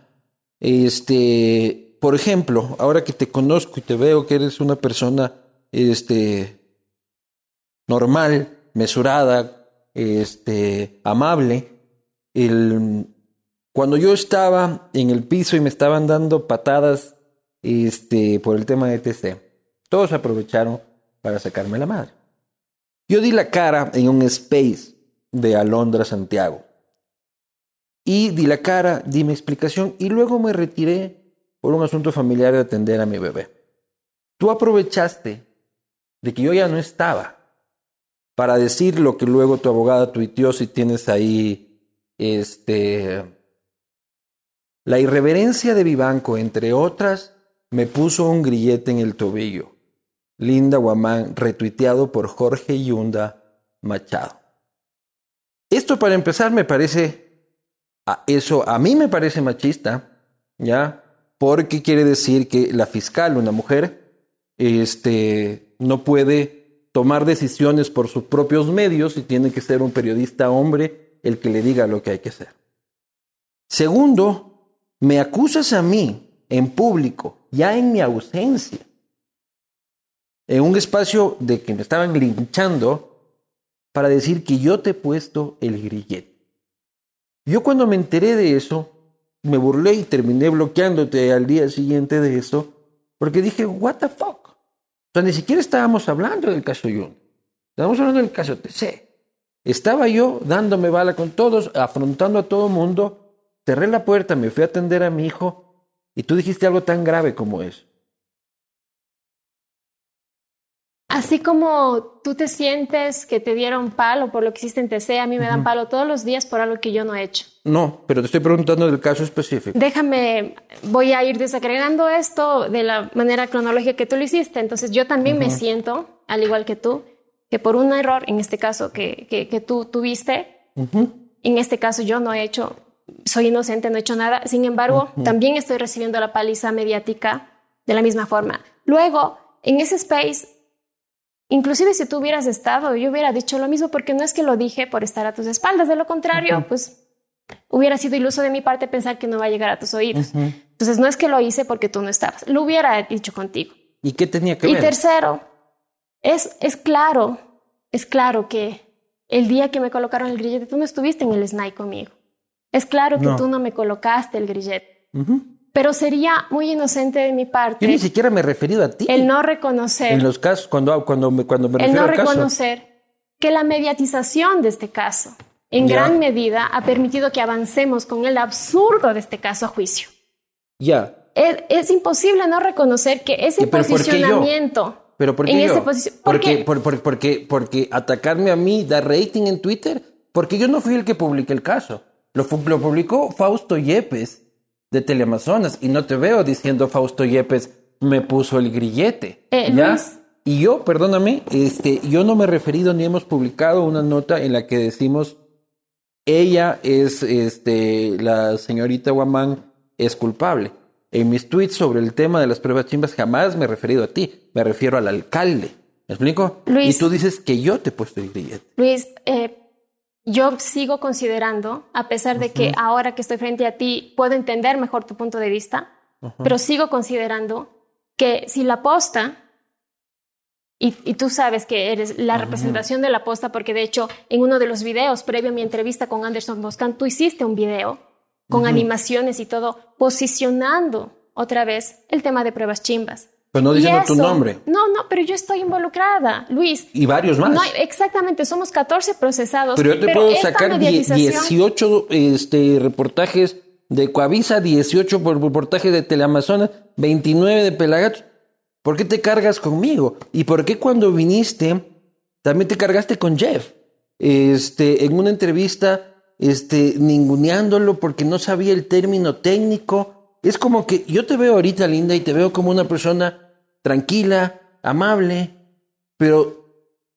Este, por ejemplo, ahora que te conozco y te veo que eres una persona este, normal, mesurada, este, amable, el, cuando yo estaba en el piso y me estaban dando patadas este, por el tema de TC, todos aprovecharon para sacarme la madre. Yo di la cara en un space de Alondra Santiago. Y di la cara, di mi explicación y luego me retiré por un asunto familiar de atender a mi bebé. Tú aprovechaste de que yo ya no estaba para decir lo que luego tu abogada tuiteó si tienes ahí este la irreverencia de Vivanco, entre otras, me puso un grillete en el tobillo. Linda Guamán, retuiteado por Jorge Yunda Machado. Esto para empezar me parece, eso a mí me parece machista, ¿ya? porque quiere decir que la fiscal, una mujer, este, no puede tomar decisiones por sus propios medios y tiene que ser un periodista hombre el que le diga lo que hay que hacer. Segundo, me acusas a mí en público, ya en mi ausencia, en un espacio de que me estaban linchando, para decir que yo te he puesto el grillete. Yo cuando me enteré de eso, me burlé y terminé bloqueándote al día siguiente de eso, porque dije, what the fuck. O sea, ni siquiera estábamos hablando del caso Yun. Estábamos hablando del caso TC. Estaba yo dándome bala con todos, afrontando a todo mundo. Cerré la puerta, me fui a atender a mi hijo y tú dijiste algo tan grave como eso. Así como tú te sientes que te dieron palo por lo que hiciste en TC, a mí me dan palo todos los días por algo que yo no he hecho. No, pero te estoy preguntando del caso específico. Déjame, voy a ir desagregando esto de la manera cronológica que tú lo hiciste. Entonces yo también me siento, al igual que tú, que por un error, en este caso que, que, tú tuviste, en este caso yo no he hecho, soy inocente, no he hecho nada. Sin embargo, también estoy recibiendo la paliza mediática de la misma forma. Luego, en ese space Inclusive si tú hubieras estado, yo hubiera dicho lo mismo porque no es que lo dije por estar a tus espaldas, de lo contrario, pues hubiera sido iluso de mi parte pensar que no va a llegar a tus oídos. Entonces no es que lo hice porque tú no estabas, lo hubiera dicho contigo. ¿Y qué tenía que ver? Y tercero, es, es claro, es claro que el día que me colocaron el grillete, tú no estuviste en el SNAI conmigo. Es claro que tú no me colocaste el grillete. Pero sería muy inocente de mi parte. Yo ni siquiera me he referido a ti. El no reconocer. En los casos, cuando, cuando, me, cuando me refiero El no reconocer que la mediatización de este caso, en gran medida, ha permitido que avancemos con el absurdo de este caso a juicio. Ya. Es, imposible no reconocer que ese posicionamiento. ¿Pero por qué en yo? porque, porque, porque atacarme a mí da rating en Twitter. Porque yo no fui el que publiqué el caso. Lo, lo publicó Fausto Yepes de Teleamazonas y no te veo diciendo Fausto Yepes me puso el grillete. Eh, ¿ya? Y yo, perdóname, este, yo no me he referido ni hemos publicado una nota en la que decimos ella es, este, la señorita Guamán es culpable. En mis tweets sobre el tema de las pruebas chimbas jamás me he referido a ti, me refiero al alcalde. ¿Me explico? Luis, y tú dices que yo te he puesto el grillete. Luis, eh, yo sigo considerando, a pesar de que ahora que estoy frente a ti puedo entender mejor tu punto de vista, pero sigo considerando que si la posta, y, tú sabes que eres la representación de la posta, porque de hecho en uno de los videos previo a mi entrevista con Anderson Boscan, tú hiciste un video con animaciones y todo, posicionando otra vez el tema de pruebas chimbas. Pero no diciendo tu nombre. No, no, pero yo estoy involucrada, Luis. Y varios más. No, exactamente, somos 14 procesados. Pero yo te puedo sacar 18 este, reportajes de Coavisa, 18 reportajes de Teleamazonas, 29 de Pelagatos. ¿Por qué te cargas conmigo? ¿Y por qué cuando viniste también te cargaste con Jeff? Este, en una entrevista, este, ninguneándolo porque no sabía el término técnico es como que yo te veo ahorita, Linda, y te veo como una persona tranquila, amable, pero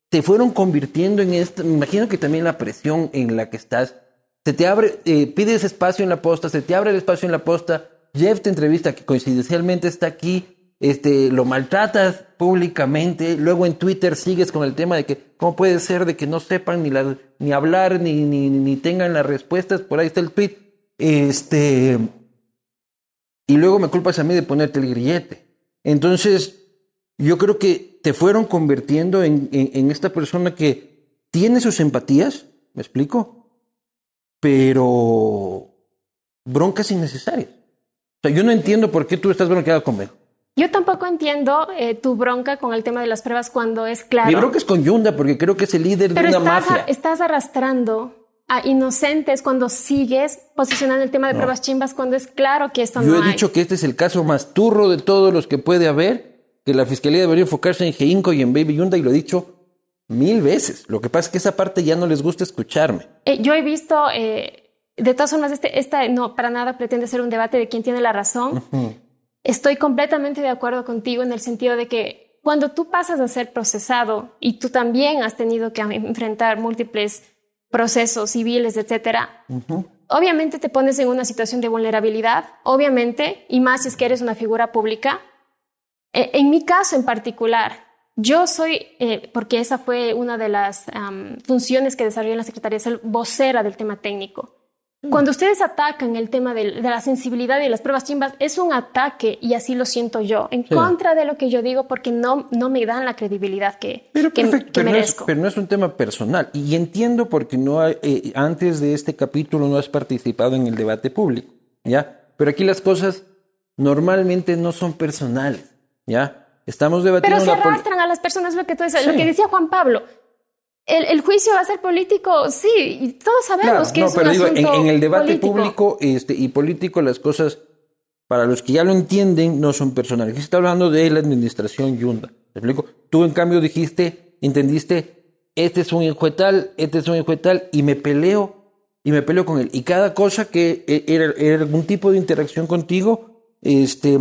te fueron convirtiendo en esto. Me imagino que también la presión en la que estás, se te abre, eh, pides espacio en la posta, se te abre el espacio en la posta, Jeff te entrevista, que coincidencialmente está aquí, este, lo maltratas públicamente, luego en Twitter sigues con el tema de que cómo puede ser de que no sepan ni, la, ni hablar ni, ni, ni tengan las respuestas, por ahí está el tweet. Este, y luego me culpas a mí de ponerte el grillete. Entonces, yo creo que te fueron convirtiendo en, en, esta persona que tiene sus empatías, ¿me explico? Pero broncas innecesarias. O sea, yo no entiendo por qué tú estás bronqueado conmigo. Yo tampoco entiendo eh, tu bronca con el tema de las pruebas cuando es claro. Mi bronca es con Yunda porque creo que es el líder de una estás mafia. estás arrastrando a inocentes cuando sigues posicionando el tema de pruebas chimbas cuando es claro que esto no Yo he dicho que este es el caso más turro de todos los que puede haber, que la fiscalía debería enfocarse en Geinco y en Baby Yunda y lo he dicho mil veces. Lo que pasa es que esa parte ya no les gusta escucharme. Eh, yo he visto, eh, de todas formas, este, esta no para nada pretende ser un debate de quién tiene la razón. Estoy completamente de acuerdo contigo en el sentido de que cuando tú pasas a ser procesado y tú también has tenido que enfrentar múltiples procesos civiles, etcétera, obviamente te pones en una situación de vulnerabilidad, obviamente, y más si es que eres una figura pública. E, en mi caso en particular, yo soy, eh, porque esa fue una de las funciones que desarrollé en la Secretaría, ser vocera del tema técnico. Cuando ustedes atacan el tema de, la sensibilidad y las pruebas chimbas, es un ataque, y así lo siento yo, en contra de lo que yo digo, porque no, no me dan la credibilidad que, pero, que, pero merezco. No es, pero no es un tema personal. Y entiendo porque no eh, antes de este capítulo no has participado en el debate público, ¿ya? Pero aquí las cosas normalmente no son personales, ¿ya? Estamos debatiendo... Pero se arrastran a las personas, lo que tú dices, lo que decía Juan Pablo. El, juicio va a ser político, sí, y todos sabemos que es un digo, en, en, el debate público este, y político las cosas, para los que ya lo entienden, no son personales. Está hablando de la administración Yunda. ¿Te explico? Tú, en cambio, dijiste, entendiste, este es un hijo tal, este es un hijo tal, y me peleo, y me peleo con él. Y cada cosa que e, era, era algún tipo de interacción contigo, este,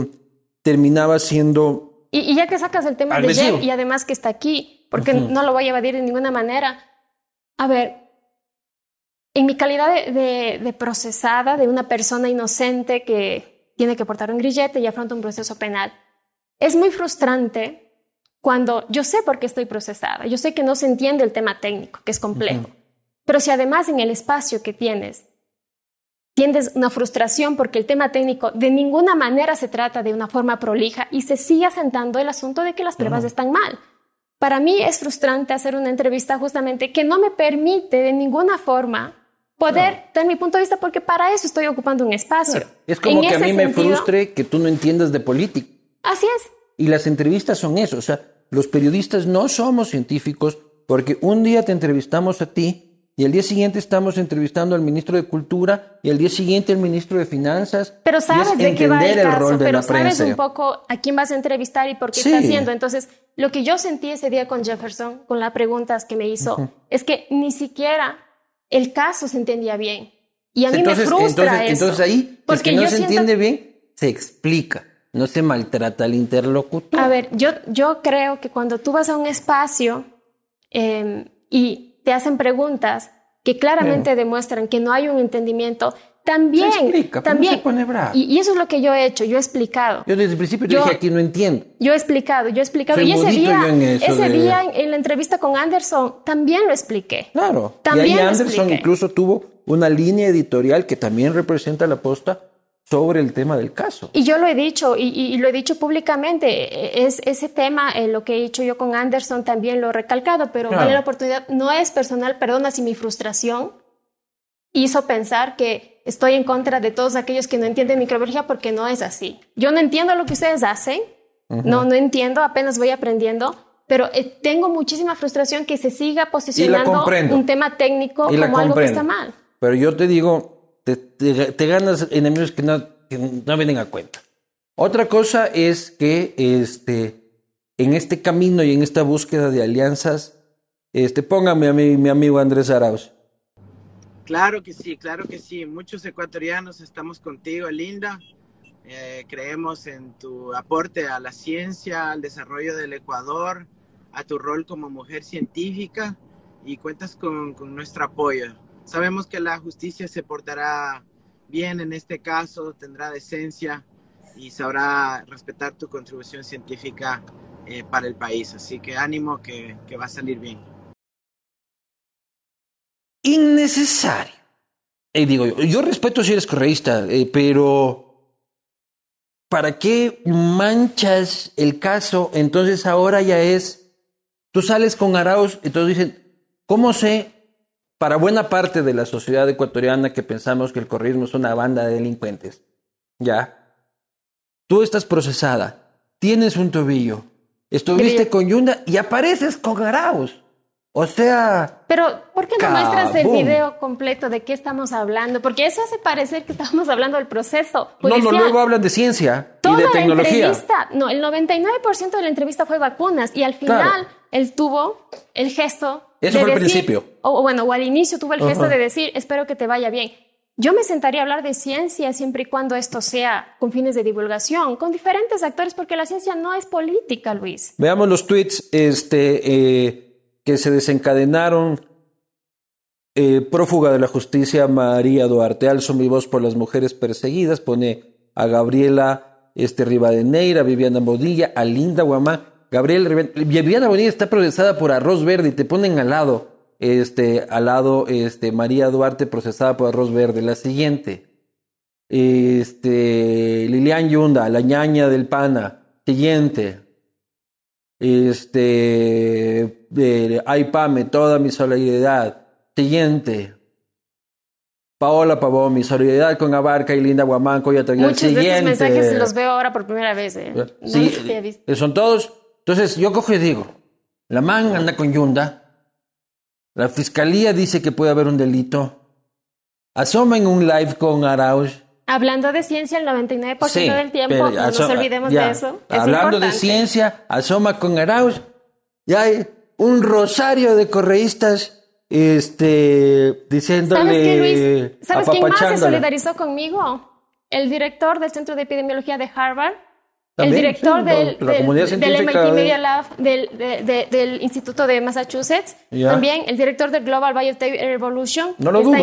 terminaba siendo... Y, ya que sacas el tema de Jeff, y además que está aquí, porque no lo voy a evadir de ninguna manera. A ver, en mi calidad de, procesada, de una persona inocente que tiene que portar un grillete y afronta un proceso penal, es muy frustrante cuando yo sé por qué estoy procesada, yo sé que no se entiende el tema técnico, que es complejo, pero si además en el espacio que tienes tienes una frustración porque el tema técnico de ninguna manera se trata de una forma prolija y se sigue asentando el asunto de que las pruebas están mal. Para mí es frustrante hacer una entrevista justamente que no me permite de ninguna forma poder dar mi punto de vista porque para eso estoy ocupando un espacio. Es como que a mí me frustre que tú no entiendas de política. Así es. Y las entrevistas son eso, o sea, los periodistas no somos científicos porque un día te entrevistamos a ti y el día siguiente estamos entrevistando al ministro de Cultura y el día siguiente al ministro de Finanzas. Pero sabes de qué va el, caso, pero sabes un poco a quién vas a entrevistar y por qué está haciendo. Entonces, lo que yo sentí ese día con Jefferson, con las preguntas que me hizo, es que ni siquiera el caso se entendía bien. Y a mí me frustra entonces, eso. Entonces ahí, porque no se entiende bien, se explica. No se maltrata al interlocutor. A ver, yo, yo creo que cuando tú vas a un espacio em, y te hacen preguntas que claramente demuestran que no hay un entendimiento, también, también, Y, eso es lo que yo he hecho, yo he explicado. Yo desde el principio yo, dije aquí no entiendo. Yo he explicado, yo he explicado. y ese día, en ese día en, la entrevista con Anderson también lo expliqué. Claro. También y ahí Anderson incluso tuvo una línea editorial que también representa la posta sobre el tema del caso. Y yo lo he dicho, y, lo he dicho públicamente, es ese tema, eh, lo que he dicho yo con Anderson también lo he recalcado, pero vale la oportunidad, no es personal, perdona si mi frustración hizo pensar que estoy en contra de todos aquellos que no entienden microbiología porque no es así. Yo no entiendo lo que ustedes hacen, no, no entiendo, apenas voy aprendiendo, pero eh, tengo muchísima frustración que se siga posicionando un tema técnico como algo que está mal. Pero yo te digo, te, ganas enemigos que no, no vienen a cuenta. Otra cosa es que este, en este camino y en esta búsqueda de alianzas, este, póngame a mi, mi amigo Andrés Arauz. Claro que sí, claro que sí. Muchos ecuatorianos estamos contigo, Linda. Eh, creemos en tu aporte a la ciencia, al desarrollo del Ecuador, a tu rol como mujer científica y cuentas con, con nuestro apoyo. Sabemos que la justicia se portará bien en este caso, tendrá decencia y sabrá respetar tu contribución científica eh, para el país. Así que ánimo que, va a salir bien. Innecesario. Eh, digo, yo, respeto si eres correísta, eh, pero ¿para qué manchas el caso? Entonces ahora ya es, tú sales con Arauz, entonces dicen, ¿cómo sé para buena parte de la sociedad ecuatoriana que pensamos que el corrismo es una banda de delincuentes, ¿ya? Tú estás procesada, tienes un tobillo, estuviste con Yunda y apareces con Arauz. O sea. Pero, ¿por qué no muestras el video completo de qué estamos hablando? Porque eso hace parecer que estamos hablando del proceso. No, no, luego hablan de ciencia y de tecnología. entrevista, no, el 99% de la entrevista fue vacunas y al final él tuvo el gesto eso fue al principio. O bueno, o al inicio tuvo el gesto de decir, espero que te vaya bien. Yo me sentaría a hablar de ciencia siempre y cuando esto sea con fines de divulgación, con diferentes actores, porque la ciencia no es política, Luis. Veamos los tweets este, eh, que se desencadenaron. Eh, prófuga de la justicia María Duarte, alzo mi voz por las mujeres perseguidas, pone a Gabriela este, Rivadeneira, Viviana Bodilla, a Linda Guamá, Gabriel Viviana Bonilla está procesada por arroz verde y te ponen al lado Este, al lado, este, María Duarte procesada por arroz verde. La siguiente. Este, Lilian Yunda, la ñaña del pana. Siguiente. Este, eh, ay Pame, toda mi solidaridad. Siguiente. Paola Pavón, mi solidaridad con Abarca y Linda Guamanco y Muchos Siguiente. de estos mensajes los veo ahora por primera vez. ¿eh? No Sí, los había visto. eh, son todos. Entonces yo cojo y digo, la man anda con Yunda, la fiscalía dice que puede haber un delito, asoma en un live con Arauz. Hablando de ciencia, el 99% Sí, del tiempo, pero no nos olvidemos ya, de eso. es Hablando de importante. ciencia, asoma con Arauz y hay un rosario de correístas este, diciéndole, ¿Sabes qué, Luis? ¿Sabes quién más se solidarizó conmigo? El director del Centro de Epidemiología de Harvard, el director sí, del, la del- Lab, del, de- de- del Instituto de Massachusetts, también el director del Global Biotech Revolution, No lo dudo.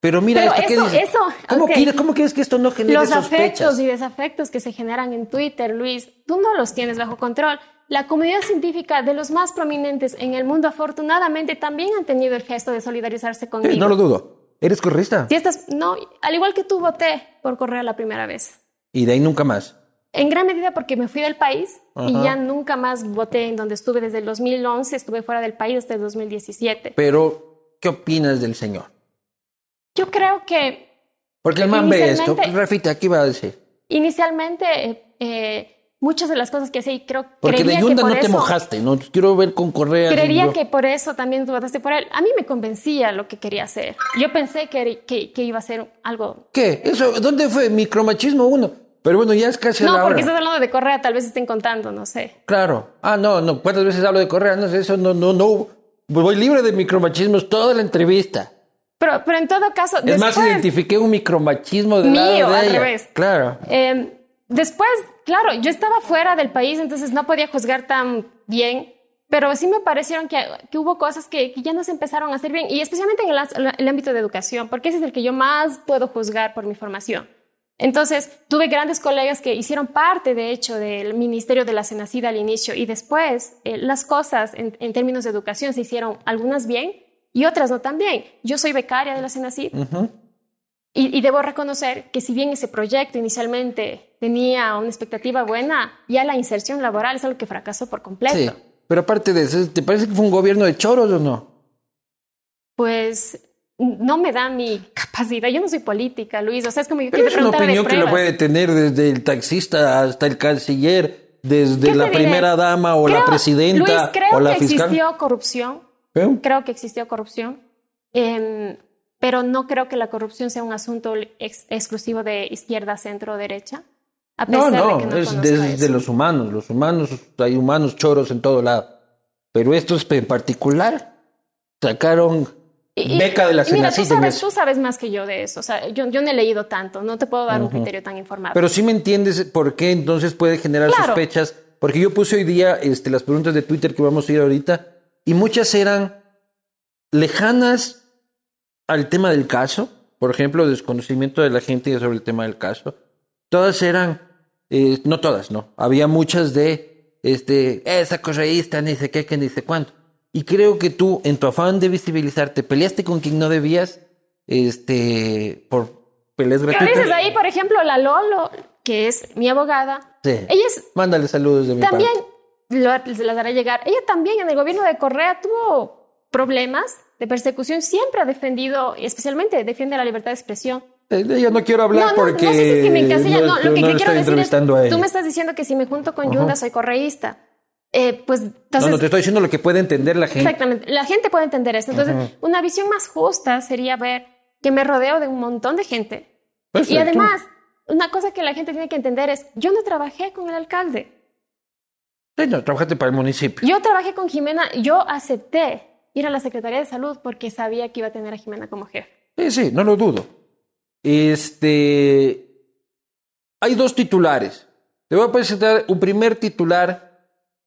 Pero mira, Pero esto, ¿qué eso- dices? eso, ¿Cómo, ok. quieres, ¿Cómo quieres que esto no genere Los sospechas? afectos y desafectos que se generan en Twitter, Luis, tú no los tienes bajo control. La comunidad científica de los más prominentes en el mundo, afortunadamente, también han tenido el gesto de solidarizarse conmigo. Eh, no lo dudo. ¿Eres correísta? Si estás, no, al igual que tú voté por correo la primera vez. Y de ahí nunca más. En gran medida porque me fui del país y Ajá. ya nunca más voté en donde estuve desde el 2011, estuve fuera del país hasta el 2017. Pero, ¿qué opinas del señor? Yo creo que Porque el man ve esto. Rafita, ¿qué iba a decir? inicialmente eh, eh, muchas de las cosas que hacía y creo Porque de Yunda que por no te eso- mojaste, ¿no? Quiero ver con Correa. Creería que por eso también tú votaste por él. A mí me convencía lo que quería hacer. Yo pensé que, que, que iba a ser algo... ¿Qué? ¿Eso? ¿Dónde fue? Micromachismo uno. Pero bueno, ya es casi No, la porque hora. estás hablando de Correa, tal vez estén contando, no sé. Claro. Ah, no, no. ¿Cuántas veces hablo de Correa? No sé, eso no, no, no. Voy libre de micromachismos toda la entrevista. Pero, pero en todo caso, Es más, después- identifiqué un micromachismo de Mío, lado de al ella. revés. Claro. Eh, después, claro, yo estaba fuera del país, entonces no podía juzgar tan bien, pero sí me parecieron que, que hubo cosas que, que ya no se empezaron a hacer bien, y especialmente en el, el ámbito de educación, porque ese es el que yo más puedo juzgar por mi formación. Entonces, tuve grandes colegas que hicieron parte, de hecho, del Ministerio de la Senacida al inicio, y después eh, las cosas en, en términos de educación se hicieron algunas bien y otras no tan bien. Yo soy becaria de la Senacid, y, y debo reconocer que si bien ese proyecto inicialmente tenía una expectativa buena, ya la inserción laboral es algo que fracasó por completo. Sí. Pero aparte de eso, ¿te parece que fue un gobierno de choros o no? Pues no me da mi capacidad. Yo no soy política, Luis. O sea, es como yo Pero quiero es una opinión que lo puede tener desde el taxista hasta el canciller, desde ¿Qué la diré? primera dama o la presidenta Luis, creo o la que fiscal. existió corrupción. ¿Eh? Creo que existió corrupción. Em, pero no creo que la corrupción sea un asunto ex- exclusivo de izquierda, centro o derecha. A No, de no, que no es desde eso. los humanos. Los humanos, hay humanos choros en todo lado. Pero estos en particular sacaron Y- beca de la y Mira, tú sabes, eso. tú sabes más que yo de eso. O sea, yo, yo no he leído tanto. No te puedo dar un criterio tan informado. Pero sí me entiendes por qué entonces puede generar Claro. sospechas. Porque yo puse hoy día este, las preguntas de Twitter que vamos a ir ahorita y muchas eran lejanas al tema del caso. Por ejemplo, desconocimiento de la gente sobre el tema del caso. Todas eran, eh, no todas, no. Había muchas de, este, esa correísta, ni sé qué, que ni sé cuánto. Y creo que tú, en tu afán de visibilizarte, peleaste con quien no debías, este, por peleas ¿Qué gratuitas. dices ahí, por ejemplo, la Lolo, que es mi abogada? Sí. Ella es Mándale saludos de mi también, parte. lo, se las daré llegar. Ella también en el gobierno de Correa tuvo problemas de persecución. Siempre ha defendido, especialmente defiende la libertad de expresión. Eh, ella no quiero hablar No, no, porque no sé si es que me encasilla. No, lo que, no que quiero decir es, a tú me estás diciendo que si me junto con. Yunda soy correísta. Eh, pues entonces... no, no, te estoy diciendo lo que puede entender la gente. Exactamente. La gente puede entender esto. Entonces, una visión más justa sería ver que me rodeo de un montón de gente. Perfecto. Y además, una cosa que la gente tiene que entender es, yo no trabajé con el alcalde. Sí, no, trabajaste para el municipio. Yo trabajé con Jimena, yo acepté ir a la Secretaría de Salud porque sabía que iba a tener a Jimena como jefe. Sí, sí, no lo dudo. Este. Hay dos titulares. Te voy a presentar un primer titular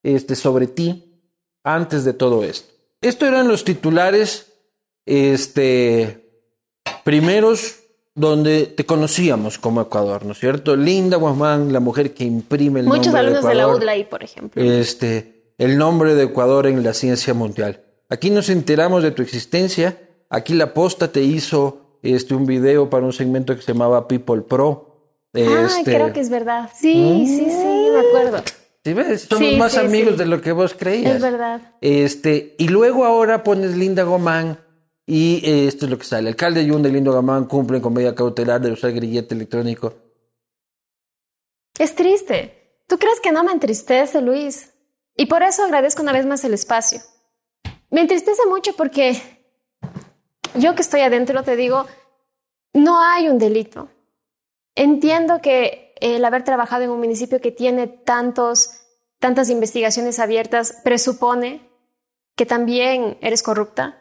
este, sobre ti antes de todo esto. Estos eran los titulares este, primeros donde te conocíamos como Ecuador, ¿no es cierto? Linda Guamán, la mujer que imprime el Muchos nombre alumnos de de la Ecuador. UDLA por ejemplo. este, el nombre de Ecuador en la ciencia mundial. Aquí nos enteramos de tu existencia. Aquí la posta te hizo este, un video para un segmento que se llamaba People Pro. Ah, creo que es verdad. Sí, sí, sí, me acuerdo. ¿Sí ves? Somos Sí, más sí, amigos sí. de lo que vos creías. Es verdad. Este, y luego ahora pones Linda Gomán y eh, esto es lo que sale. Alcalde Yunda y Linda Gomán cumplen con medida cautelar de usar grillete electrónico. Es triste. ¿Tú crees que no me entristece, Luis? Y por eso agradezco una vez más el espacio. Me entristece mucho porque yo que estoy adentro te digo, no hay un delito. Entiendo que el haber trabajado en un municipio que tiene tantos, tantas investigaciones abiertas presupone que también eres corrupta.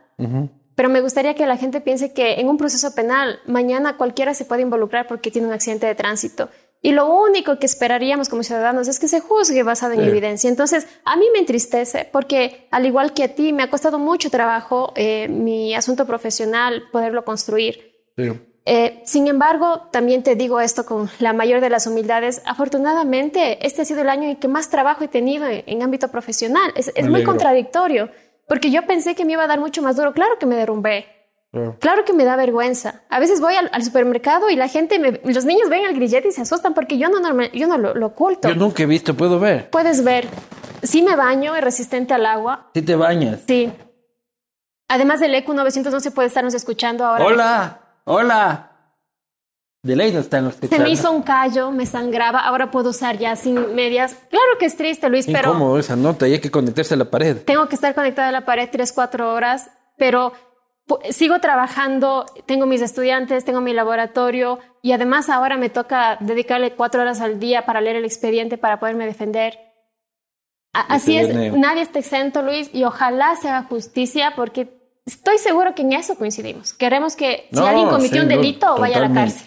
Pero me gustaría que la gente piense que en un proceso penal mañana cualquiera se puede involucrar porque tiene un accidente de tránsito. Y lo único que esperaríamos como ciudadanos es que se juzgue basado en Sí. evidencia. Entonces, a mí me entristece porque, al igual que a ti, me ha costado mucho trabajo eh, mi asunto profesional poderlo construir. Sí. Eh, sin embargo, también te digo esto con la mayor de las humildades. Afortunadamente, este ha sido el año en que más trabajo he tenido en, en ámbito profesional. Es, muy contradictorio, porque yo pensé que me iba a dar mucho más duro. Claro que me derrumbé. Claro. Claro que me da vergüenza. A veces voy al, al supermercado y la gente, me- los niños ven el grillete y se asustan porque yo no, normal- yo no lo, lo oculto. Yo nunca he visto, puedo ver. Puedes ver, sí me baño, es resistente al agua. Si te bañas. Sí. Además del EQ 900 no se puede estarnos escuchando ahora. Hola, hola. De ley no están los Se me hizo un callo, me sangraba, ahora puedo usar ya sin medias. Claro que es triste, Luis, pero Incómodo esa nota y hay que conectarse a la pared. tengo que estar conectada a la pared tres, cuatro horas, pero sigo trabajando, tengo mis estudiantes, tengo mi laboratorio y además ahora me toca dedicarle cuatro horas al día para leer el expediente para poderme defender. A- Así es, nadie está exento, Luis, y ojalá se haga justicia porque estoy seguro que en eso coincidimos. Queremos que si No, alguien cometió un sin duda, delito, vaya a la cárcel.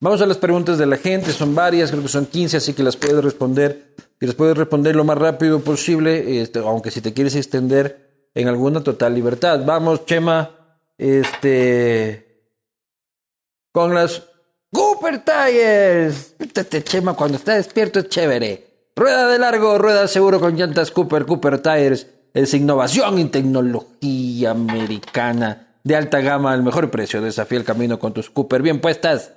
Vamos a las preguntas de la gente, son varias, creo que son 15, así que las puedes responder. Y las puedes responder lo más rápido posible, este, aunque si te quieres extender en alguna total libertad. Vamos, Chema, este, con las Cooper Tires. Este Chema cuando está despierto es chévere. Rueda de largo, rueda seguro con llantas Cooper, Cooper Tires. Es innovación y tecnología americana de alta gama al mejor precio. Desafía el camino con tus Cooper bien puestas.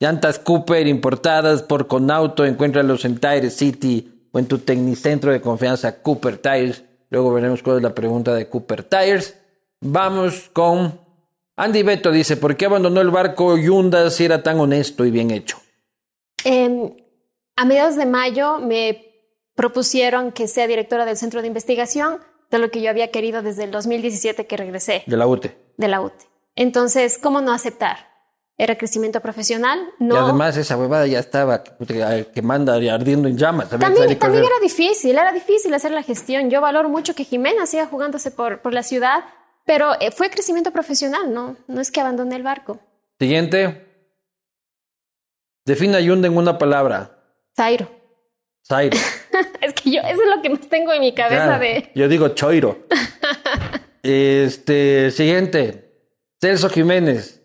Llantas Cooper importadas por Conauto, encuéntralos en Tire City o en tu tecnicentro de confianza Cooper Tires. Luego veremos cuál es la pregunta de Cooper Tires. Vamos con Andy Beto dice, ¿por qué abandonó el barco Yunda si era tan honesto y bien hecho? Eh, a mediados de mayo me propusieron que sea directora del centro de investigación, de lo que yo había querido desde el 2017 que regresé De la UTE. de la UTE. Entonces, ¿cómo no aceptar? Era crecimiento profesional, no. Y además esa huevada ya estaba que, que manda ardiendo en llamas. También también era difícil, era difícil hacer la gestión. Yo valoro mucho que Jimena siga jugándose por, por la ciudad, pero eh, fue crecimiento profesional, ¿no? No es que abandoné el barco. Siguiente. Defina Yunda en una palabra. Zairo. Zairo. es que yo, eso es lo que más tengo en mi cabeza Claro, de... Yo digo choiro. este, siguiente. Celso Jiménez.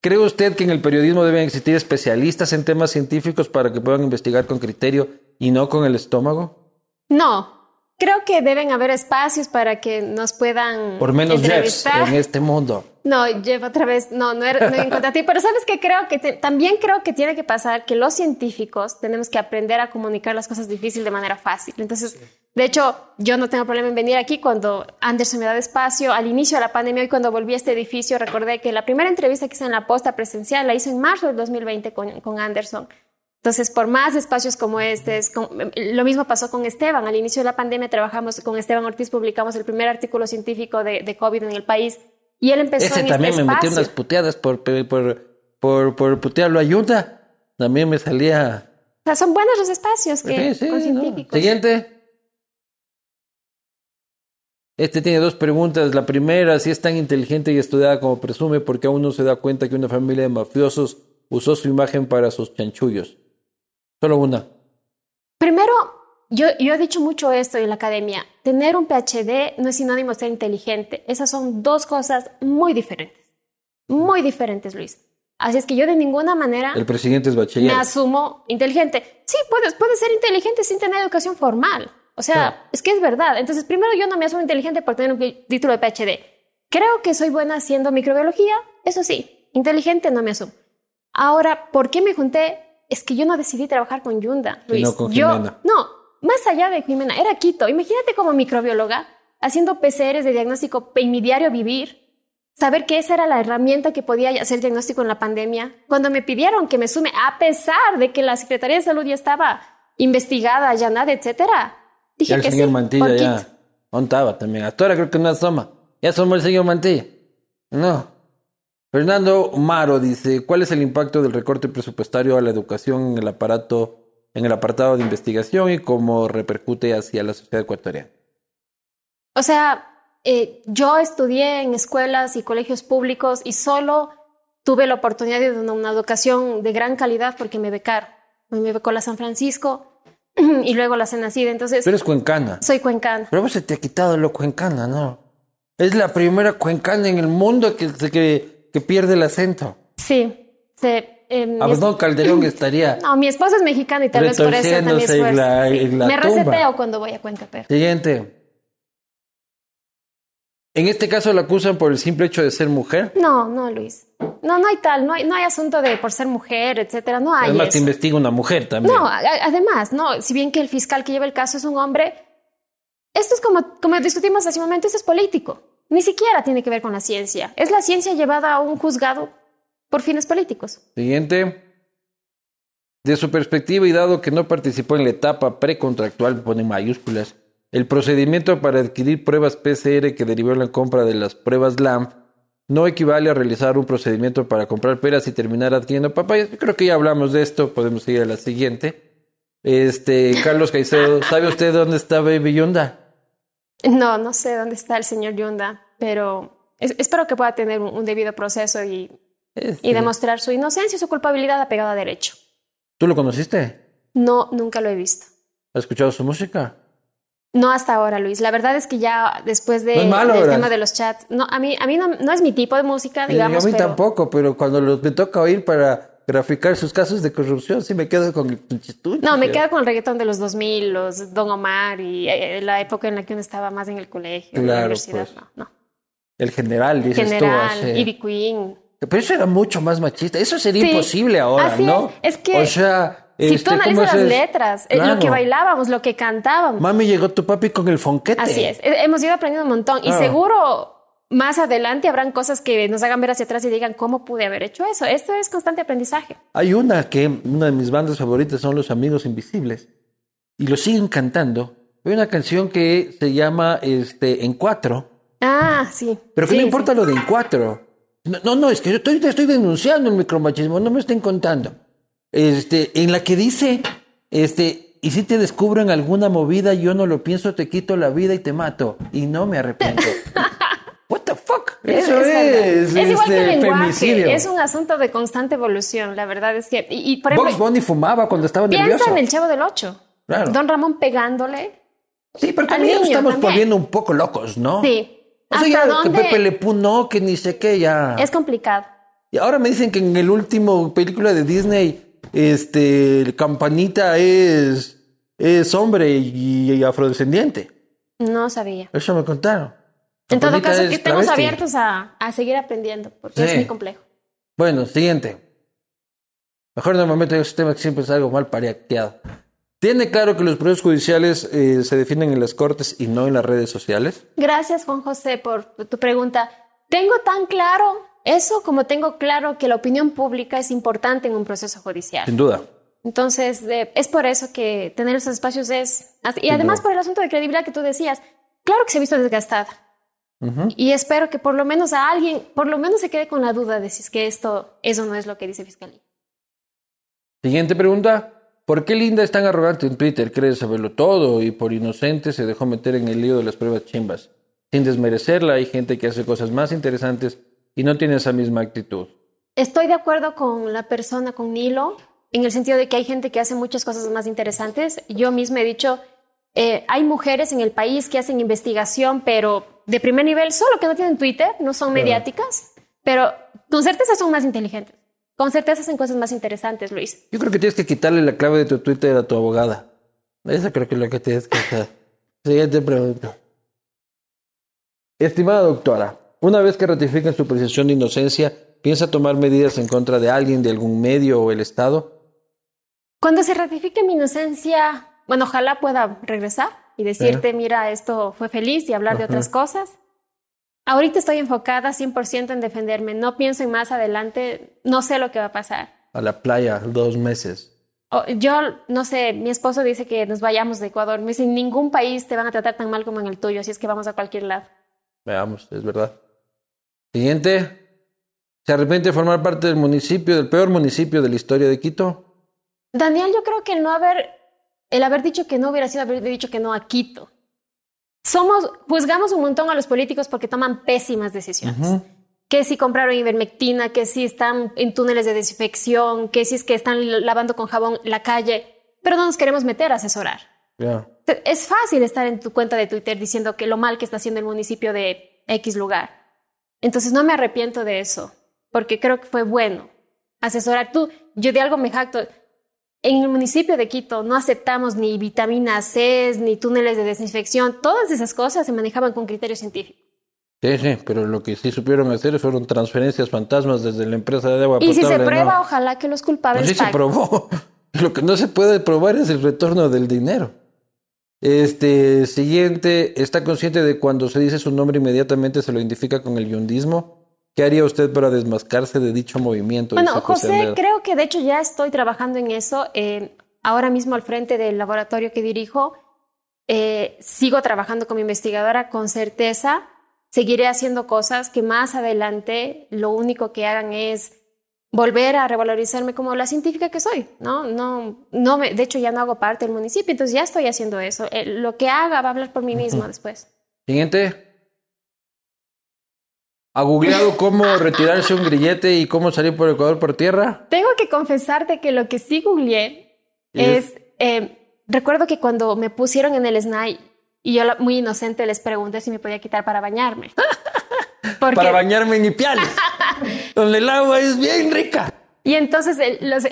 ¿Cree usted que en el periodismo deben existir especialistas en temas científicos para que puedan investigar con criterio y no con el estómago? No, creo que deben haber espacios para que nos puedan Por menos Jeffs en este mundo. No, Jeff, otra vez, no, no, era, no era en contra de ti, pero sabes que creo que te- también creo que tiene que pasar que los científicos tenemos que aprender a comunicar las cosas difíciles de manera fácil. Entonces, de hecho, yo no tengo problema en venir aquí cuando Anderson me da espacio. Al inicio de la pandemia, hoy cuando volví a este edificio, recordé que la primera entrevista que hice en la posta presencial la hice en marzo del 2020 con, con Anderson. Entonces, por más espacios como este, es con- lo mismo pasó con Esteban. Al inicio de la pandemia trabajamos con Esteban Ortiz, publicamos el primer artículo científico de, de COVID en el país y él empezó Ese en también este me metió espacio. unas puteadas por, por, por, por putearlo ayuda. También me salía. O sea, son buenos los espacios que, Sí, sí, con no. científicos. Siguiente. Este tiene dos preguntas. La primera, si es tan inteligente y estudiada como presume, ¿por qué aún no se da cuenta que una familia de mafiosos usó su imagen para sus chanchullos? Solo una. Primero, yo, yo he dicho mucho esto en la academia. Tener un PhD no es sinónimo de ser inteligente. Esas son dos cosas muy diferentes. Muy diferentes, Luis. Así es que yo de ninguna manera El presidente es me bachiller. asumo inteligente. Sí, puedes, puedes ser inteligente sin tener educación formal. O sea, es que es verdad. Entonces, primero yo no me asumo inteligente por tener un título de PhD. Creo que soy buena haciendo microbiología, eso sí. Inteligente no me asumo. Ahora, ¿por qué me junté? Es que yo no decidí trabajar con Yunda, Luis. no con yo, Jimena. no, más allá de Jimena, era Quito. Imagínate como microbióloga haciendo PCRs de diagnóstico en mi diario vivir, saber que esa era la herramienta que podía hacer diagnóstico en la pandemia. Cuando me pidieron que me sume, a pesar de que la Secretaría de Salud ya estaba investigada, allanada, etcétera, dije Ya el que señor sí, Mantilla ya Quito. montaba también. Hasta ahora creo que no asoma. Ya asomó el señor Mantilla. No. Fernando Maro dice, ¿cuál es el impacto del recorte presupuestario a la educación en el aparato, en el apartado de investigación y cómo repercute hacia la sociedad ecuatoriana? O sea, eh, yo estudié en escuelas y colegios públicos y solo tuve la oportunidad de una, una educación de gran calidad porque me becaron. Me becó la San Francisco y luego la Senacida. Entonces, Tú eres cuencana. soy cuencana. Pero vos se te ha quitado lo cuencana, ¿no? Es la primera cuencana en el mundo que, que, que pierde el acento. Sí. Se, eh, mi es- Abdón Calderón estaría. no, mi esposo es mexicano y tal vez por eso también Retorciéndose en la- Sí. en la Me tumba. reseteo cuando voy a Cuenca. Siguiente. En este caso la acusan por el simple hecho de ser mujer. No, no, Luis. No, no hay tal, no hay, no hay asunto de por ser mujer, etcétera. No hay Además te eso. investiga una mujer también. No, a- además, no, si bien que el fiscal que lleva el caso es un hombre, esto es como, como discutimos hace un momento, esto es político. Ni siquiera tiene que ver con la ciencia. Es la ciencia llevada a un juzgado por fines políticos. Siguiente. De su perspectiva y dado que no participó en la etapa precontractual, pone mayúsculas, el procedimiento para adquirir pruebas PCR que derivó en la compra de las pruebas LAMP no equivale a realizar un procedimiento para comprar peras y terminar adquiriendo papayas. Creo que ya hablamos de esto, podemos seguir a la siguiente. Este, Carlos Caicedo, ¿sabe usted dónde está Baby Yonda? No, no sé dónde está el señor Yunda, pero es- espero que pueda tener un, un debido proceso y, Este, y demostrar su inocencia y su culpabilidad apegada a derecho. ¿Tú lo conociste? No, nunca lo he visto. ¿Has escuchado su música? No hasta ahora, Luis. La verdad es que ya después de, No malo, del ¿verdad? tema de los chats, no, a mí, a mí no, no es mi tipo de música, digamos. a mí pero- tampoco, pero cuando me toca oír para graficar sus casos de corrupción, sí me quedo con el pinchistucho. No, me quedo con el reggaetón de los 2000, los Don Omar y eh, la época en la que uno estaba más en el colegio, en la Claro, universidad. pues. No, no. El general, dices General, tú. así. Ivy Queen. Pero eso era mucho más machista. Eso sería Sí, imposible ahora, así ¿no? es. Es que O sea, Si este, tú ¿cómo analizas las letras, eh, lo Claro. que bailábamos, lo que cantábamos. Mami, llegó tu papi con el fonquete. Así es. Eh, Hemos ido aprendiendo un montón y Claro. seguro más adelante habrán cosas que nos hagan ver hacia atrás y digan, ¿cómo pude haber hecho eso? Esto es constante aprendizaje. Hay una que, una de mis bandas favoritas son Los Amigos Invisibles. Y lo siguen cantando. Hay una canción que se llama este, En Cuatro. Ah, sí. Pero que Sí, no sí. importa lo de En Cuatro. No, no, no, es que yo estoy, te estoy denunciando el micromachismo, no me estén contando. Este, en la que dice, este, y si te descubro en alguna movida, yo no lo pienso, te quito la vida y te mato. Y no me arrepiento. Eso es, es, igual que el este, lenguaje. femicidio. Es un asunto de constante evolución. La verdad es que. Y, y, por ejemplo, Box Bunny fumaba cuando estaba piensa nervioso. en el chavo del 8. Claro. Don Ramón pegándole. Sí, pero también niño estamos también. poniendo un poco locos, ¿no? Sí. O sea, ¿Hasta ya que? Pepe Le Pew no, que ni sé qué, ya. Es complicado. Y ahora me dicen que en el último película de Disney, este, el Campanita es, es hombre y, y afrodescendiente. No sabía. Eso me contaron. En todo caso, es que estemos travesti. abiertos a, a seguir aprendiendo, porque es Sí. muy complejo. Bueno, siguiente. Mejor normalmente ese tema que siempre es algo mal pariateado. ¿Tiene claro que los procesos judiciales eh, se definen en las cortes y no en las redes sociales? Gracias, Juan José, por tu pregunta. Tengo tan claro eso como tengo claro que la opinión pública es importante en un proceso judicial. Sin duda. Entonces, eh, es por eso que tener esos espacios es... Y además por el asunto de credibilidad que tú decías, claro que se ha visto desgastada. Y espero que por lo menos a alguien, por lo menos se quede con la duda de si es que esto, eso no es lo que dice Fiscalía. Siguiente pregunta. ¿Por qué Linda es tan arrogante en Twitter? Cree saberlo todo y por inocente se dejó meter en el lío de las pruebas chimbas. Sin desmerecerla, hay gente que hace cosas más interesantes y no tiene esa misma actitud. Estoy de acuerdo con la persona, con Nilo, en el sentido de que hay gente que hace muchas cosas más interesantes. Yo misma he dicho, eh, hay mujeres en el país que hacen investigación, pero de primer nivel, solo que no tienen Twitter, no son mediáticas, pero con certeza son más inteligentes. Con certeza hacen cosas más interesantes, Luis. Yo creo que tienes que quitarle la clave de tu Twitter a tu abogada. Eso creo que es lo que tienes que hacer. Siguiente pregunta. Estimada doctora, una vez que ratifiquen su presunción de inocencia, ¿piensa tomar medidas en contra de alguien, de algún medio o el Estado? Cuando se ratifique mi inocencia, bueno, ojalá pueda regresar y decirte, mira, esto fue feliz y hablar de otras cosas. Ahorita estoy enfocada 100% en defenderme, no pienso en más adelante, no sé lo que va a pasar. A la playa, dos meses. yo, no sé, mi esposo dice que nos vayamos de Ecuador. Me dice, en ningún país te van a tratar tan mal como en el tuyo, así es que vamos a cualquier lado. Veamos, es verdad. Siguiente. ¿Se arrepiente de formar parte del municipio, del peor municipio de la historia de Quito? Daniel, yo creo que no haber, el haber dicho que no hubiera sido haber dicho que no a Quito. Somos, juzgamos un montón a los políticos porque toman pésimas decisiones. Que si compraron ivermectina, que si están en túneles de desinfección, que si es que están lavando con jabón la calle, pero no nos queremos meter a asesorar. Es fácil estar en tu cuenta de Twitter diciendo que lo mal que está haciendo el municipio de X lugar. Entonces no me arrepiento de eso, porque creo que fue bueno asesorar. Tú, yo de algo me jacto. En el municipio de Quito no aceptamos ni vitaminas C, ni túneles de desinfección. Todas esas cosas se manejaban con criterio científico. Sí, sí, pero lo que sí supieron hacer fueron transferencias fantasmas desde la empresa de agua Y si se prueba, ojalá que los culpables. No, sí se probó. Lo que no se puede probar es el retorno del dinero. Este siguiente, ¿está consciente de cuando se dice su nombre inmediatamente se lo identifica con el yundismo? ¿Qué haría usted para desmascarse de dicho movimiento? Bueno, José, creo que de hecho ya estoy trabajando en eso. Eh, ahora mismo al frente del laboratorio que dirijo, eh, sigo trabajando como investigadora con certeza. Seguiré haciendo cosas que más adelante lo único que hagan es volver a revalorizarme como la científica que soy, ¿no? No, no me, de hecho ya no hago parte del municipio, entonces ya estoy haciendo eso. Eh, lo que haga va a hablar por mí mismo después. Siguiente. ¿Ha googleado cómo retirarse un grillete y cómo salir por Ecuador por tierra? Tengo que confesarte que lo que sí googleé es, eh, recuerdo que cuando me pusieron en el SNAI y yo muy inocente les pregunté si me podía quitar para bañarme. Para bañarme en Ipiales, donde el agua es bien rica. Y entonces,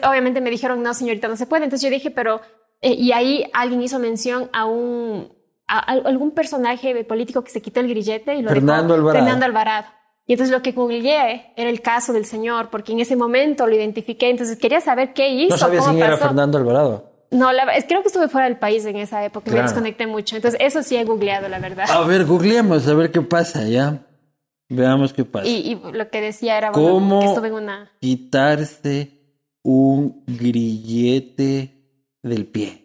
obviamente me dijeron, no, señorita, no se puede. Entonces yo dije, pero... Eh, y ahí alguien hizo mención a un... A, algún personaje político que se quitó el grillete y lo Fernando Alvarado. Fernando Alvarado. Y entonces lo que googleé era el caso del señor, porque en ese momento lo identifiqué, entonces quería saber qué hizo. No sabía si era Fernando Alvarado. No, la, creo que estuve fuera del país en esa época, me desconecté mucho. Entonces eso sí he googleado, la verdad. A ver, googleemos, a ver qué pasa, ¿ya? Veamos qué pasa. Y, lo que decía era, ¿Cómo que estuve en una... quitarse un grillete del pie?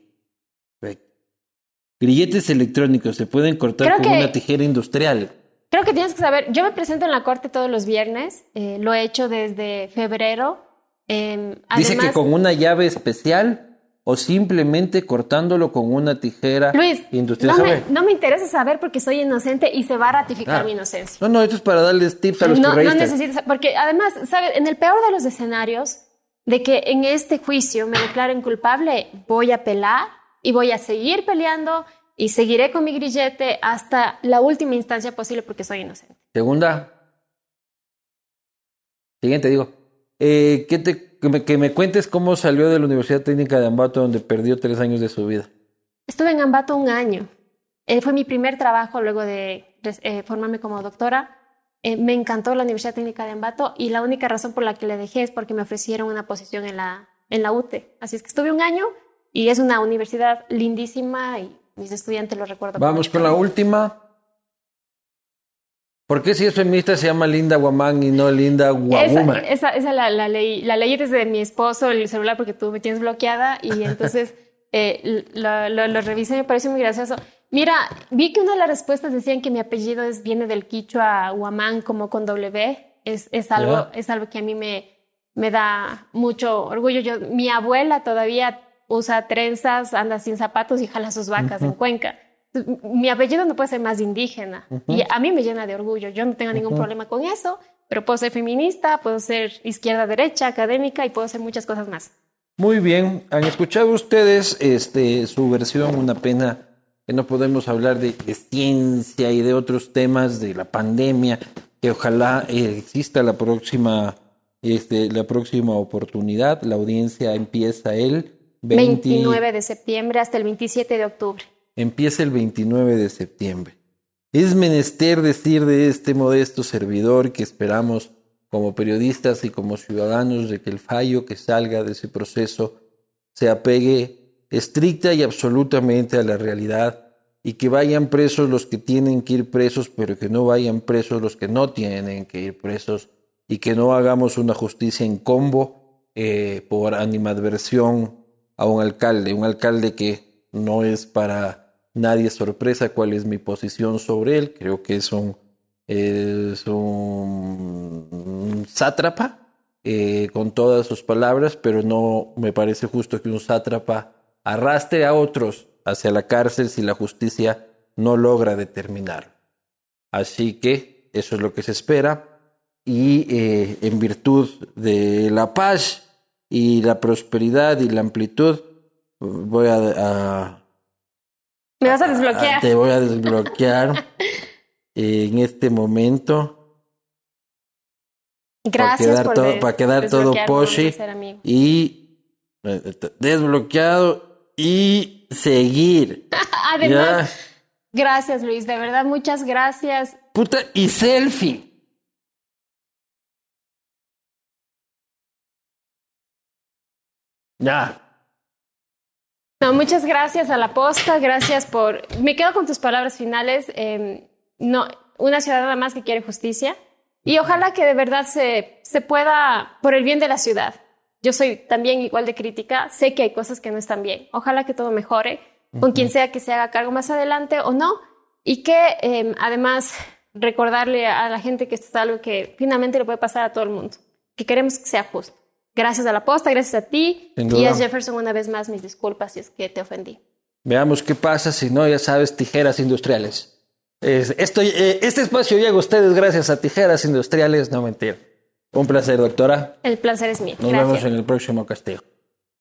Grilletes electrónicos se pueden cortar con una tijera industrial. Creo que tienes que saber, yo me presento en la corte todos los viernes, eh, lo he hecho desde febrero. Eh, Dice que con una llave especial o simplemente cortándolo con una tijera Luis, industrial. No me, no me interesa saber porque soy inocente y se va a ratificar ah. mi inocencia. No, no, esto es para darles tips a los no, No necesitas, porque además, ¿sabes? En el peor de los escenarios, de que en este juicio me declaren culpable, voy a pelar y voy a seguir peleando y seguiré con mi grillete hasta la última instancia posible porque soy inocente. Segunda. Siguiente, digo. Eh, te, que, me, cuentes cómo salió de la Universidad Técnica de Ambato donde perdió tres años de su vida. Estuve en Ambato un año. Eh, fue mi primer trabajo luego de eh, formarme como doctora. me encantó la Universidad Técnica de Ambato y la única razón por la que le dejé es porque me ofrecieron una posición en la, en la UTE. Así es que estuve un año y es una universidad lindísima y mis estudiantes lo recuerdo. Vamos con la última. ¿Por qué si es feminista se llama Linda Guamán y no Linda Guaguma? Esa, esa, la, la, ley, la ley desde mi esposo, el celular, porque tú me tienes bloqueada y entonces eh, lo, lo, revisé y me parece muy gracioso. Mira, vi que una de las respuestas decían que mi apellido es, viene del quichua Guamán como con W. Es, es, algo, es algo que a mí me, me da mucho orgullo. Yo, mi abuela todavía usa trenzas, anda sin zapatos y jala sus vacas en Cuenca. Mi apellido no puede ser más indígena y a mí me llena de orgullo. Yo no tengo ningún problema con eso, pero puedo ser feminista, puedo ser izquierda-derecha, académica y puedo ser muchas cosas más. Muy bien, han escuchado ustedes este, su versión, una pena que no podemos hablar de, ciencia y de otros temas de la pandemia, que ojalá eh, exista la próxima, este, la próxima oportunidad. La audiencia empieza él 29 de septiembre hasta el 27 de octubre. empieza el 29 de septiembre. Es menester decir de este modesto servidor que esperamos como periodistas y como ciudadanos de que el fallo que salga de ese proceso se apegue estricta y absolutamente a la realidad y que vayan presos los que tienen que ir presos, pero que no vayan presos los que no tienen que ir presos y que no hagamos una justicia en combo eh, por animadversión a un alcalde, un alcalde que no es para nadie sorpresa cuál es mi posición sobre él, creo que es un, es un sátrapa eh, con todas sus palabras, pero no me parece justo que un sátrapa arrastre a otros hacia la cárcel si la justicia no logra determinar. Así que eso es lo que se espera y eh, en virtud de la paz y la prosperidad y la amplitud voy a, me vas a desbloquear. te voy a desbloquear en este momento. Gracias para quedar, para quedar todo poshi y eh, desbloqueado y seguir. Además, gracias Luis, de verdad, muchas gracias. Puta, y selfie. Ya. No, muchas gracias a la posta, gracias por... Me quedo con tus palabras finales. Em, no, una ciudadana más que quiere justicia y ojalá que de verdad se, se pueda, por el bien de la ciudad, yo soy también igual de crítica, sé que hay cosas que no están bien. Ojalá que todo mejore con quien sea que se haga cargo más adelante o no. Y que em, además recordarle a la gente que esto es algo que finalmente le puede pasar a todo el mundo, que queremos que sea justo. Gracias a la posta, gracias a ti. Y a Jefferson una vez más mis disculpas si es que te ofendí. Veamos qué pasa si no, ya sabes, tijeras industriales. estoy, eh, este espacio llega a ustedes gracias a tijeras industriales, no mentir. Un placer, doctora. El placer es mío. Nos vemos en el próximo castigo.